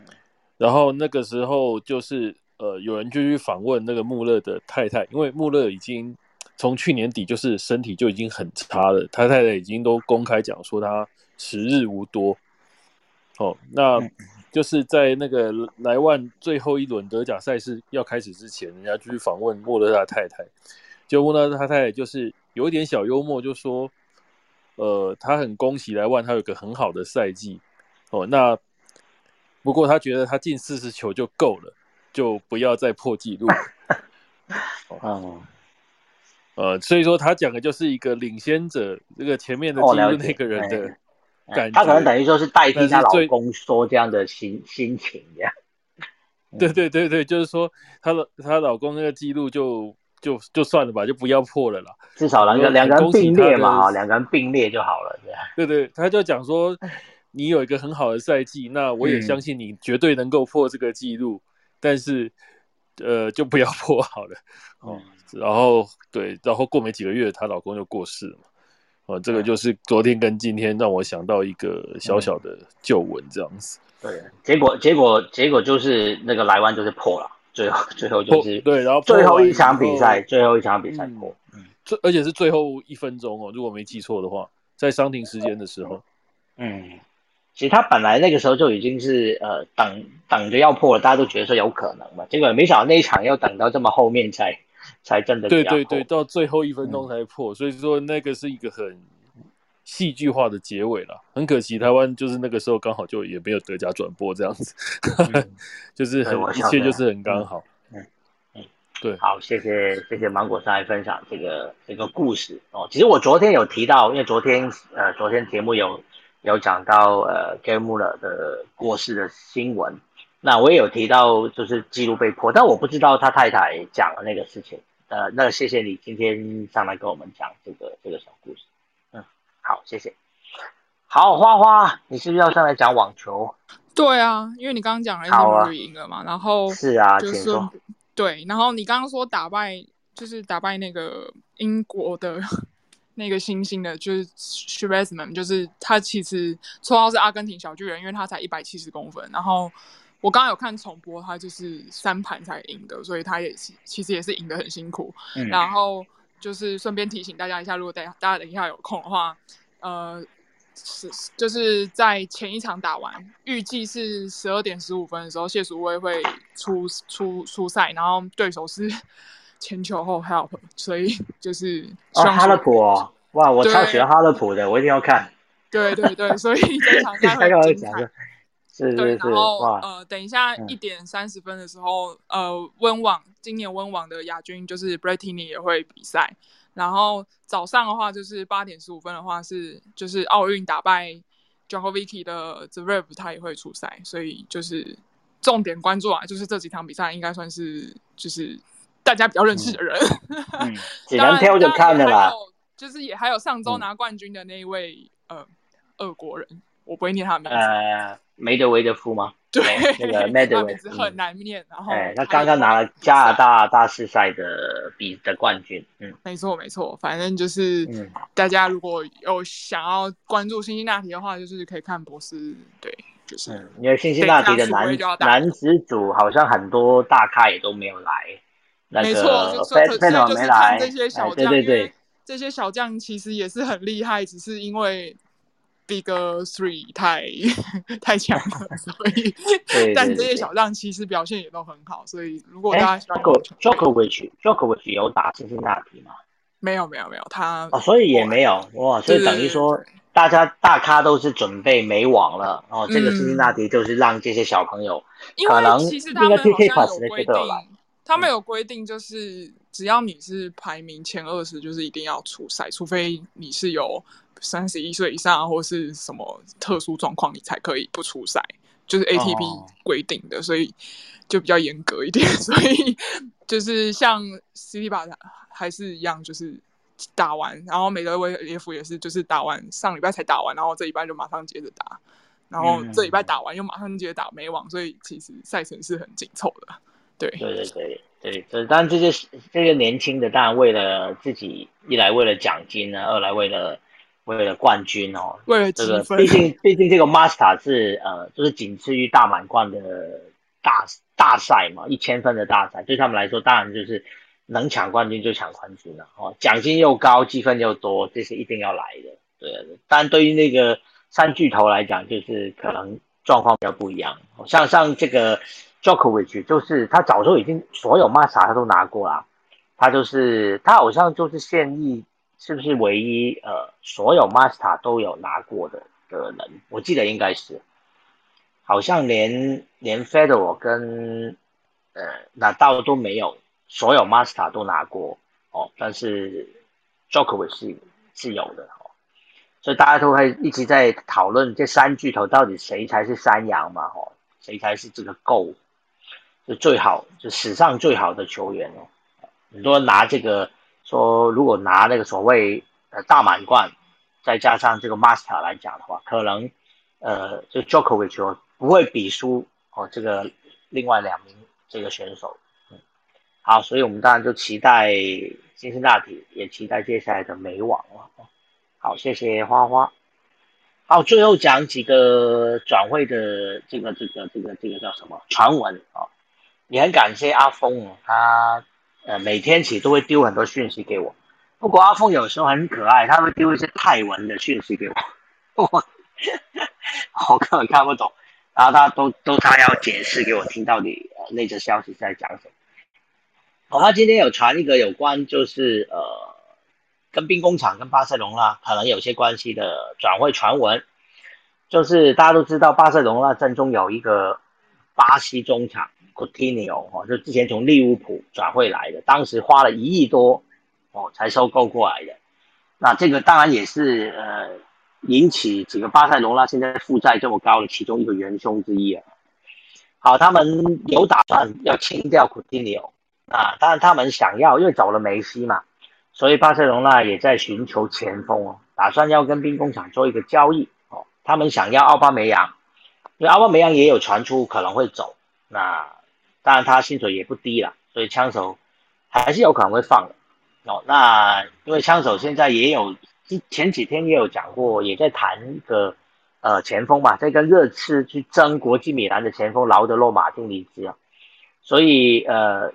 然后那个时候就是呃，有人就去访问那个穆勒的太太，因为穆勒已经从去年底就是身体就已经很差了，他太太已经都公开讲说他时日无多，哦，那。就是在那个莱万最后一轮德甲赛事要开始之前，人家就去访问莫勒他太太，就问到他太太，就是有一点小幽默，就说，呃，他很恭喜莱万，他有个很好的赛季，哦，那不过他觉得他进四十球就够了，就不要再破纪录。哦，呃，所以说他讲的就是一个领先者，这个前面的记录那个人的。感觉他可能等于说是代替他老公说这样的心心情，这样。对对对对，就是说，她的她老公那个记录就就就算了吧，就不要破了啦。至少两个两个人并列嘛，两个人并列就好了，这样。对对，他就讲说，你有一个很好的赛季，那我也嗯相信你绝对能够破这个记录，但是呃，就不要破好了。哦，然后对，然后过没几个月，她老公就过世了嘛。哦，这个就是昨天跟今天让我想到一个小小的旧闻这样子。对，结果结果结果就是那个莱湾就是破了，最后 最后就是破对然后最后一场比赛，最后一场比赛嗯破。嗯最而且是最后一分钟哦，如果没记错的话，在伤停时间的时候。嗯，其实他本来那个时候就已经是呃等等着要破了，大家都觉得说有可能嘛，结果没想到那一场要等到这么后面才才真的对对对，到最后一分钟才破，所以说那个是一个很戏剧化的结尾了。很可惜，台湾就是那个时候刚好就也没有得奖转播这样子，嗯。就是很一切就是很刚好。嗯。嗯。对，好，谢谢谢谢芒果上来分享这个这个故事。哦。其实我昨天有提到，因为昨天呃昨天节目有有讲到呃 Gary Muller 的过世的新闻，那我也有提到就是记录被破，但我不知道他太太讲了那个事情。呃，那谢谢你今天上来跟我们讲这个这个小故事。嗯，好，谢谢。好，花花，你是不是要上来讲网球？对啊，因为你刚刚讲了好啊 Andy Murray 赢了嘛，然后是啊，就是。对，然后你刚刚说打败就是打败那个英国的那个新星的，就是 s h r e z m a n 就是他其实绰号是阿根廷小巨人，因为他才一百七十公分。然后我刚刚有看重播，他就是三盘才赢的，所以他也是其实也是赢得很辛苦。嗯然后就是顺便提醒大家一下，如果大家大家等一下有空的话，呃，是就是在前一场打完，预计是十二点十五分的时候，谢淑薇会出出出赛，然后对手是前球后 help，所以 就是希哦，哈勒普哦，哇，我超对喜欢哈勒普的，我一定要看。对对对，所以这场应该 刚刚会精彩是对，是是，然后，呃，等一下嗯一点三十分的时候，呃，温网今年温网的亚军就是 Bretini 也会比赛。然后早上的话就是八点十五分的话是就是奥运打败 Djokovic 的 Zverev 他也会出赛，所以就是重点关注啊，就是这几场比赛应该算是就是大家比较认识的人，嗯，只能挑着看的啦。。就是也还有上周嗯拿冠军的那一位、呃俄国人，我不会念他的名字。呃，梅德韦德夫吗？对，那个 e d 他 e 名字很难念。然后哎，他刚刚拿了加拿大大师赛的比的冠军。嗯没错没错，反正就是嗯大家如果有想要关注辛辛那提的话，就是可以看博士，对，就是、嗯，因为辛辛那提的男男子组好像很多大咖也都没有来，那没错，个就费费所以所以就诺没来，是看这些小将，对因为对，这些小将其实也是很厉害，只是因为 Big Three 太 太强了，所以对 但这些对对小将其实表现也都很好，所以如果哎大家喜欢，Joko Djokovic Djokovic 有打辛辛那提吗？没有没有没有他哦，所以也没有哇，所以等于说对对对大家大咖都是准备没网了哦。这个辛辛那嗯提就是让这些小朋友因可能为其实他们好像有规定，他们有规定，就是只要你是排名前二十，就是一定要出赛，除非你是有三十一岁以上或是什么特殊状况，你才可以不出赛，就是 ATP 哦规定的，所以就比较严格一点。所以就是像吧还是一样，就是打完，然后美德威列夫也是，就是打完上礼拜才打完，然后这礼拜就马上接着打。然后这礼拜打完又马上接着打美网，所以其实赛程是很紧凑的。对，对对对对，这当然这些这些年轻的，当然为了自己一来为了奖金呢，二来为了为了冠军哦。为了这个毕竟毕竟这个 Master 是呃就是仅次于大满贯的大大赛嘛，一千分的大赛，对他们来说当然就是能抢冠军就抢冠军了哦，奖金又高，积分又多，这是一定要来的。对，但对于那个三巨头来讲，就是可能状况比较不一样。像像这个 Jokovic 就是他早就已经所有 Master 他都拿过啦，他就是他好像就是现役是不是唯一呃所有 Master 都有拿过的的人？我记得应该是，好像连连 Federer 跟呃纳道都没有所有 Master 都拿过哦，但是 Jokovic 是是有的哦，所以大家都会一直在讨论这三巨头到底谁才是山羊嘛哦，谁才是这个 GO 就最好就史上最好的球员哦，很多人拿这个说如果拿那个所谓呃大满贯，再加上这个 Master 来讲的话，可能呃，就 Djokovic 哦，不会比输哦这个另外两名这个选手。好，所以我们当然就期待新生大体，也期待接下来的美网了。好，谢谢花花。好，最后讲几个转会的这个这个这个这个叫什么传闻啊？也很感谢阿峰，他呃每天起都会丢很多讯息给我。不过阿峰有时候很可爱，他会丢一些泰文的讯息给我，我 我根本看不懂，然后他都都他要解释给我听，到底呃那则消息在讲什么。哦，他今天有传一个有关就是呃。跟兵工厂、跟巴塞隆纳可能有些关系的转会传闻，就是大家都知道，巴塞隆纳阵中有一个巴西中场 Coutinho 哦，就之前从利物浦转会来的，当时花了一亿多哦才收购过来的。那这个当然也是呃引起几个巴塞罗那现在负债这么高的其中一个元凶之一啊。好，他们有打算要清掉 Coutinho 啊，当然他们想要，因为走了梅西嘛。所以巴塞罗那也在寻求前锋哦，打算要跟兵工厂做一个交易哦。他们想要奥巴梅扬，因为奥巴梅扬也有传出可能会走，那当然他薪水也不低了，所以枪手还是有可能会放的哦。那因为枪手现在也有前几天也有讲过，也在谈一个呃前锋嘛，在跟热刺去争国际米兰的前锋劳德洛马丁离职啊，所以呃。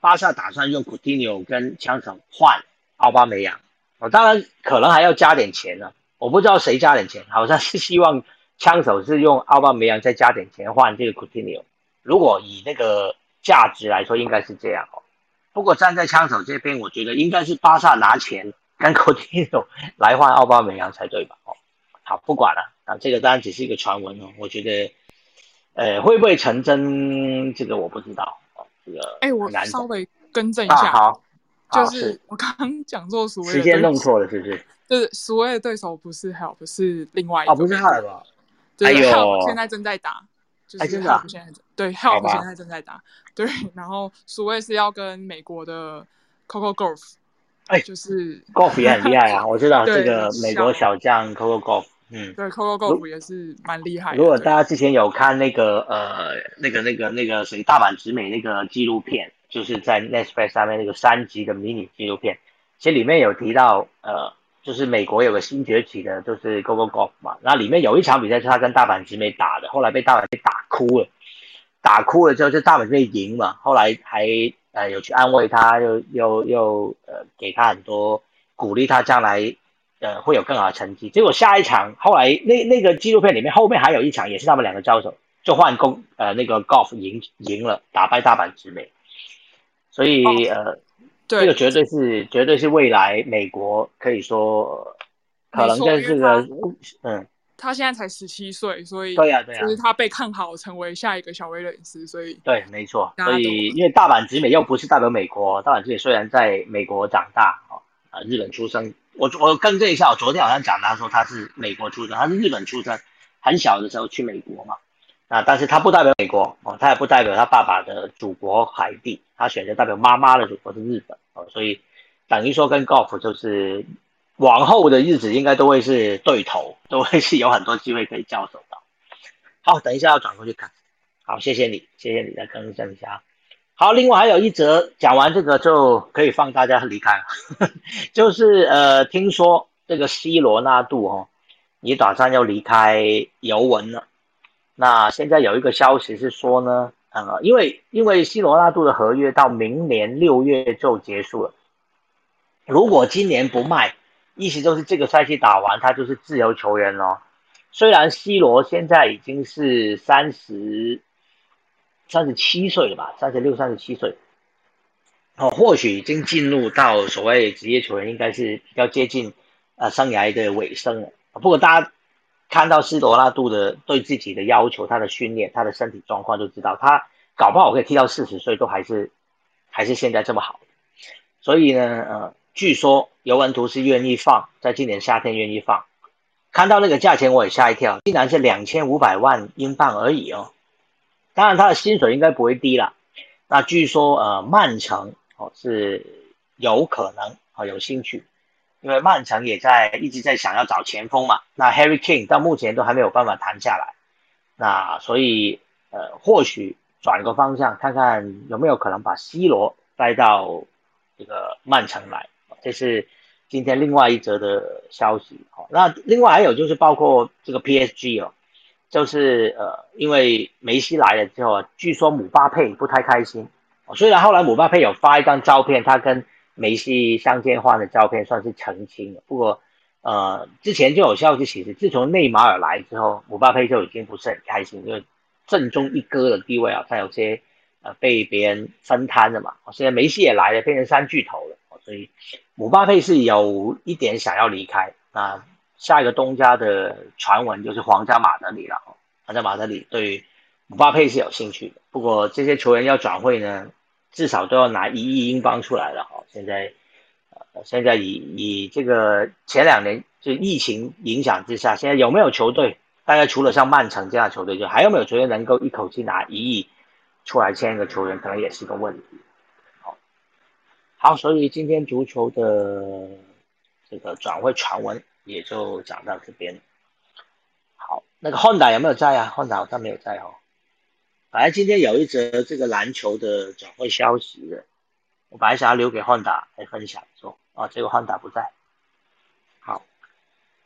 巴萨打算用 Coutinho 跟枪手换奥巴梅扬，我当然可能还要加点钱呢，我不知道谁加点钱，好像是希望枪手是用奥巴梅扬再加点钱换这个 Coutinho。如果以那个价值来说，应该是这样哦。不过站在枪手这边，我觉得应该是巴萨拿钱跟 Coutinho 来换奥巴梅扬才对吧？哦，好，不管了啊，这个当然只是一个传闻哦。我觉得，呃，会不会成真，这个我不知道哦。这个哎，我稍微更正一下，好，就是我刚刚讲座所谓时间弄错了，是不是？就是所谓的对手不是 Help，是另外一个，不是 Help，对，Help 现在正在打，就是在对 Help 现在正在打，对，然后所谓是要跟美国的 Coco Golf，哎，就是 Golf 也很厉害啊，我知道 这个美国小将 Coco Golf。嗯，对，Coco Golf 也是蛮厉害。如果大家之前有看那个呃那个那个那个谁大阪直美那个纪录片，就是在 Netflix 上面那个三集的迷你纪录片，其实里面有提到呃，就是美国有个新崛起的，就是 Go Go Golf 嘛，那里面有一场比赛是他跟大阪直美打的，后来被大阪被打哭了，打哭了之后就大阪直美赢嘛，后来还呃有去安慰他，又又又呃给他很多鼓励他将来。呃，会有更好的成绩。结果下一场，后来那那个纪录片里面后面还有一场，也是他们两个交手，就换攻呃那个 Golf 赢赢了，打败大阪直美。所以呃，这个绝对是绝对是未来美国可以说可能在这个嗯，他现在才十七岁，所以对呀对呀，就是他被看好成为下一个小威廉斯，所以对，没错。所以因为大阪直美又不是代表美国，大阪直美虽然在美国长大啊啊日本出生。我我更正一下，我昨天好像讲他说他是美国出生，他是日本出生，很小的时候去美国嘛，啊，但是他不代表美国哦，他也不代表他爸爸的祖国海地，他选择代表妈妈的祖国是日本哦，所以等于说跟 Golf 就是往后的日子应该都会是对头，都会是有很多机会可以交手的。好，等一下要转过去看，好，谢谢你，谢谢你再更正一下。好，另外还有一则，讲完这个就可以放大家离开了。就是呃，听说这个 C 罗纳度哦，你打算要离开尤文了。那现在有一个消息是说呢，呃，因为因为西罗纳度的合约到明年六月就结束了，如果今年不卖，意思就是这个赛季打完他就是自由球员咯。虽然 C 罗现在已经是三十。三十七岁了吧，三十六、三十七岁，哦，或许已经进入到所谓职业球员，应该是比较接近呃生涯的尾声了。不过大家看到斯罗纳度的对自己的要求，他的训练，他的身体状况，就知道他搞不好可以踢到四十岁，都还是还是现在这么好。所以呢，呃，据说尤文图斯愿意放，在今年夏天愿意放。看到那个价钱，我也吓一跳，竟然是两千五百万英镑而已哦。当然，他的薪水应该不会低了。那据说，呃，曼城哦是有可能啊有兴趣。因为曼城也在一直在想要找前锋嘛，那 Harry King 到目前都还没有办法谈下来，那所以呃或许转个方向看看有没有可能把 C 罗带到这个曼城来，这是今天另外一则的消息。哦，那另外还有就是包括这个 PSG 哦，就是呃因为梅西来了之后，据说姆巴佩不太开心，虽然后来姆巴佩有发一张照片，他跟梅西相见欢的照片算是澄清了，不过，呃，之前就有消息显示，自从内马尔来之后，姆巴佩就已经不是很开心，因为正中一哥的地位啊，他有些呃被别人分摊了嘛。现在梅西也来了，变成三巨头了，所以姆巴佩是有一点想要离开。那下一个东家的传闻就是皇家马德里了，皇家马德里对姆巴佩是有兴趣的，不过这些球员要转会呢？至少都要拿一亿英镑出来了哈，现在，呃，现在以以这个前两年就疫情影响之下，现在有没有球队？大概除了像曼城这样的球队，就还有没有球队能够一口气拿一亿出来签一个球员，可能也是个问题。好，好，所以今天足球的这个转会传闻也就讲到这边。好，那个汉达有没有在啊？Honda 好像没有在哦。反正今天有一则这个篮球的转会消息，我本来想要留给汉达来分享，说啊，结果汉达不在。好，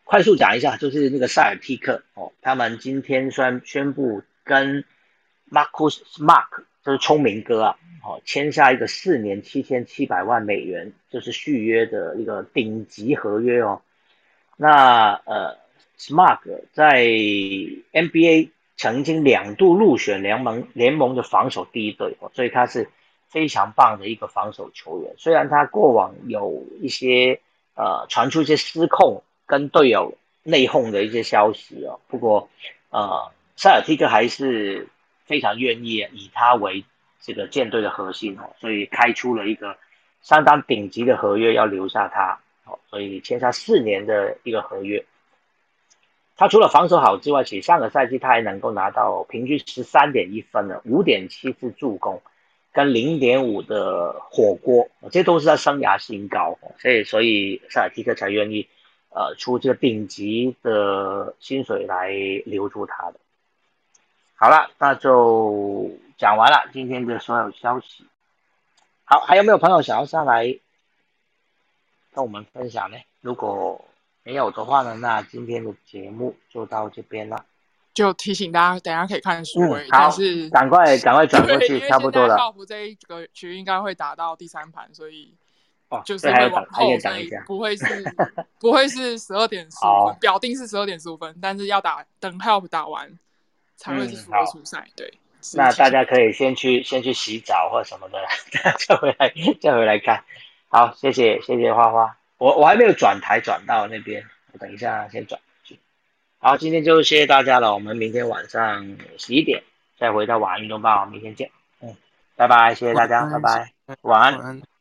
快速讲一下，就是那个塞尔蒂克哦，他们今天宣宣布跟 Marcus Smart，就是聪明哥啊，哦，签下一个四年七千七百万美元，就是续约的一个顶级合约哦。那呃，Smart 在 NBA。曾经两度入选联盟联盟的防守第一队哦，所以他是非常棒的一个防守球员。虽然他过往有一些呃传出一些失控跟队友内讧的一些消息哦，不过呃塞尔蒂克还是非常愿意以他为这个舰队的核心哦，所以开出了一个相当顶级的合约要留下他哦，所以签下四年的一个合约。他除了防守好之外，其实上个赛季他还能够拿到平均十三点一分的五点七次助攻，跟零点五的火锅，这都是他生涯新高。所以，所以塞尔提克才愿意，呃，出这个顶级的薪水来留住他的。好了，那就讲完了今天的所有消息。好，还有没有朋友想要上来跟我们分享呢？如果没有的话呢，那今天的节目就到这边了。就提醒大家，等下可以看书嗯，但是赶快 赶快转过去，差不多了。靠谱这一个局应该会打到第三盘，所以就是会往后，所以不会是 不会是十二点十五分，表定是十二点十五分，但是要打等 Help 打完才会是复活出赛。对，那大家可以先去先去洗澡或什么的，再回来再回来看。好，谢谢谢谢花花。我我还没有转台转到那边，我等一下先转去。好，今天就谢谢大家了，我们明天晚上十一点再回到晚安运动报，明天见。嗯，拜拜，谢谢大家，拜拜，晚安。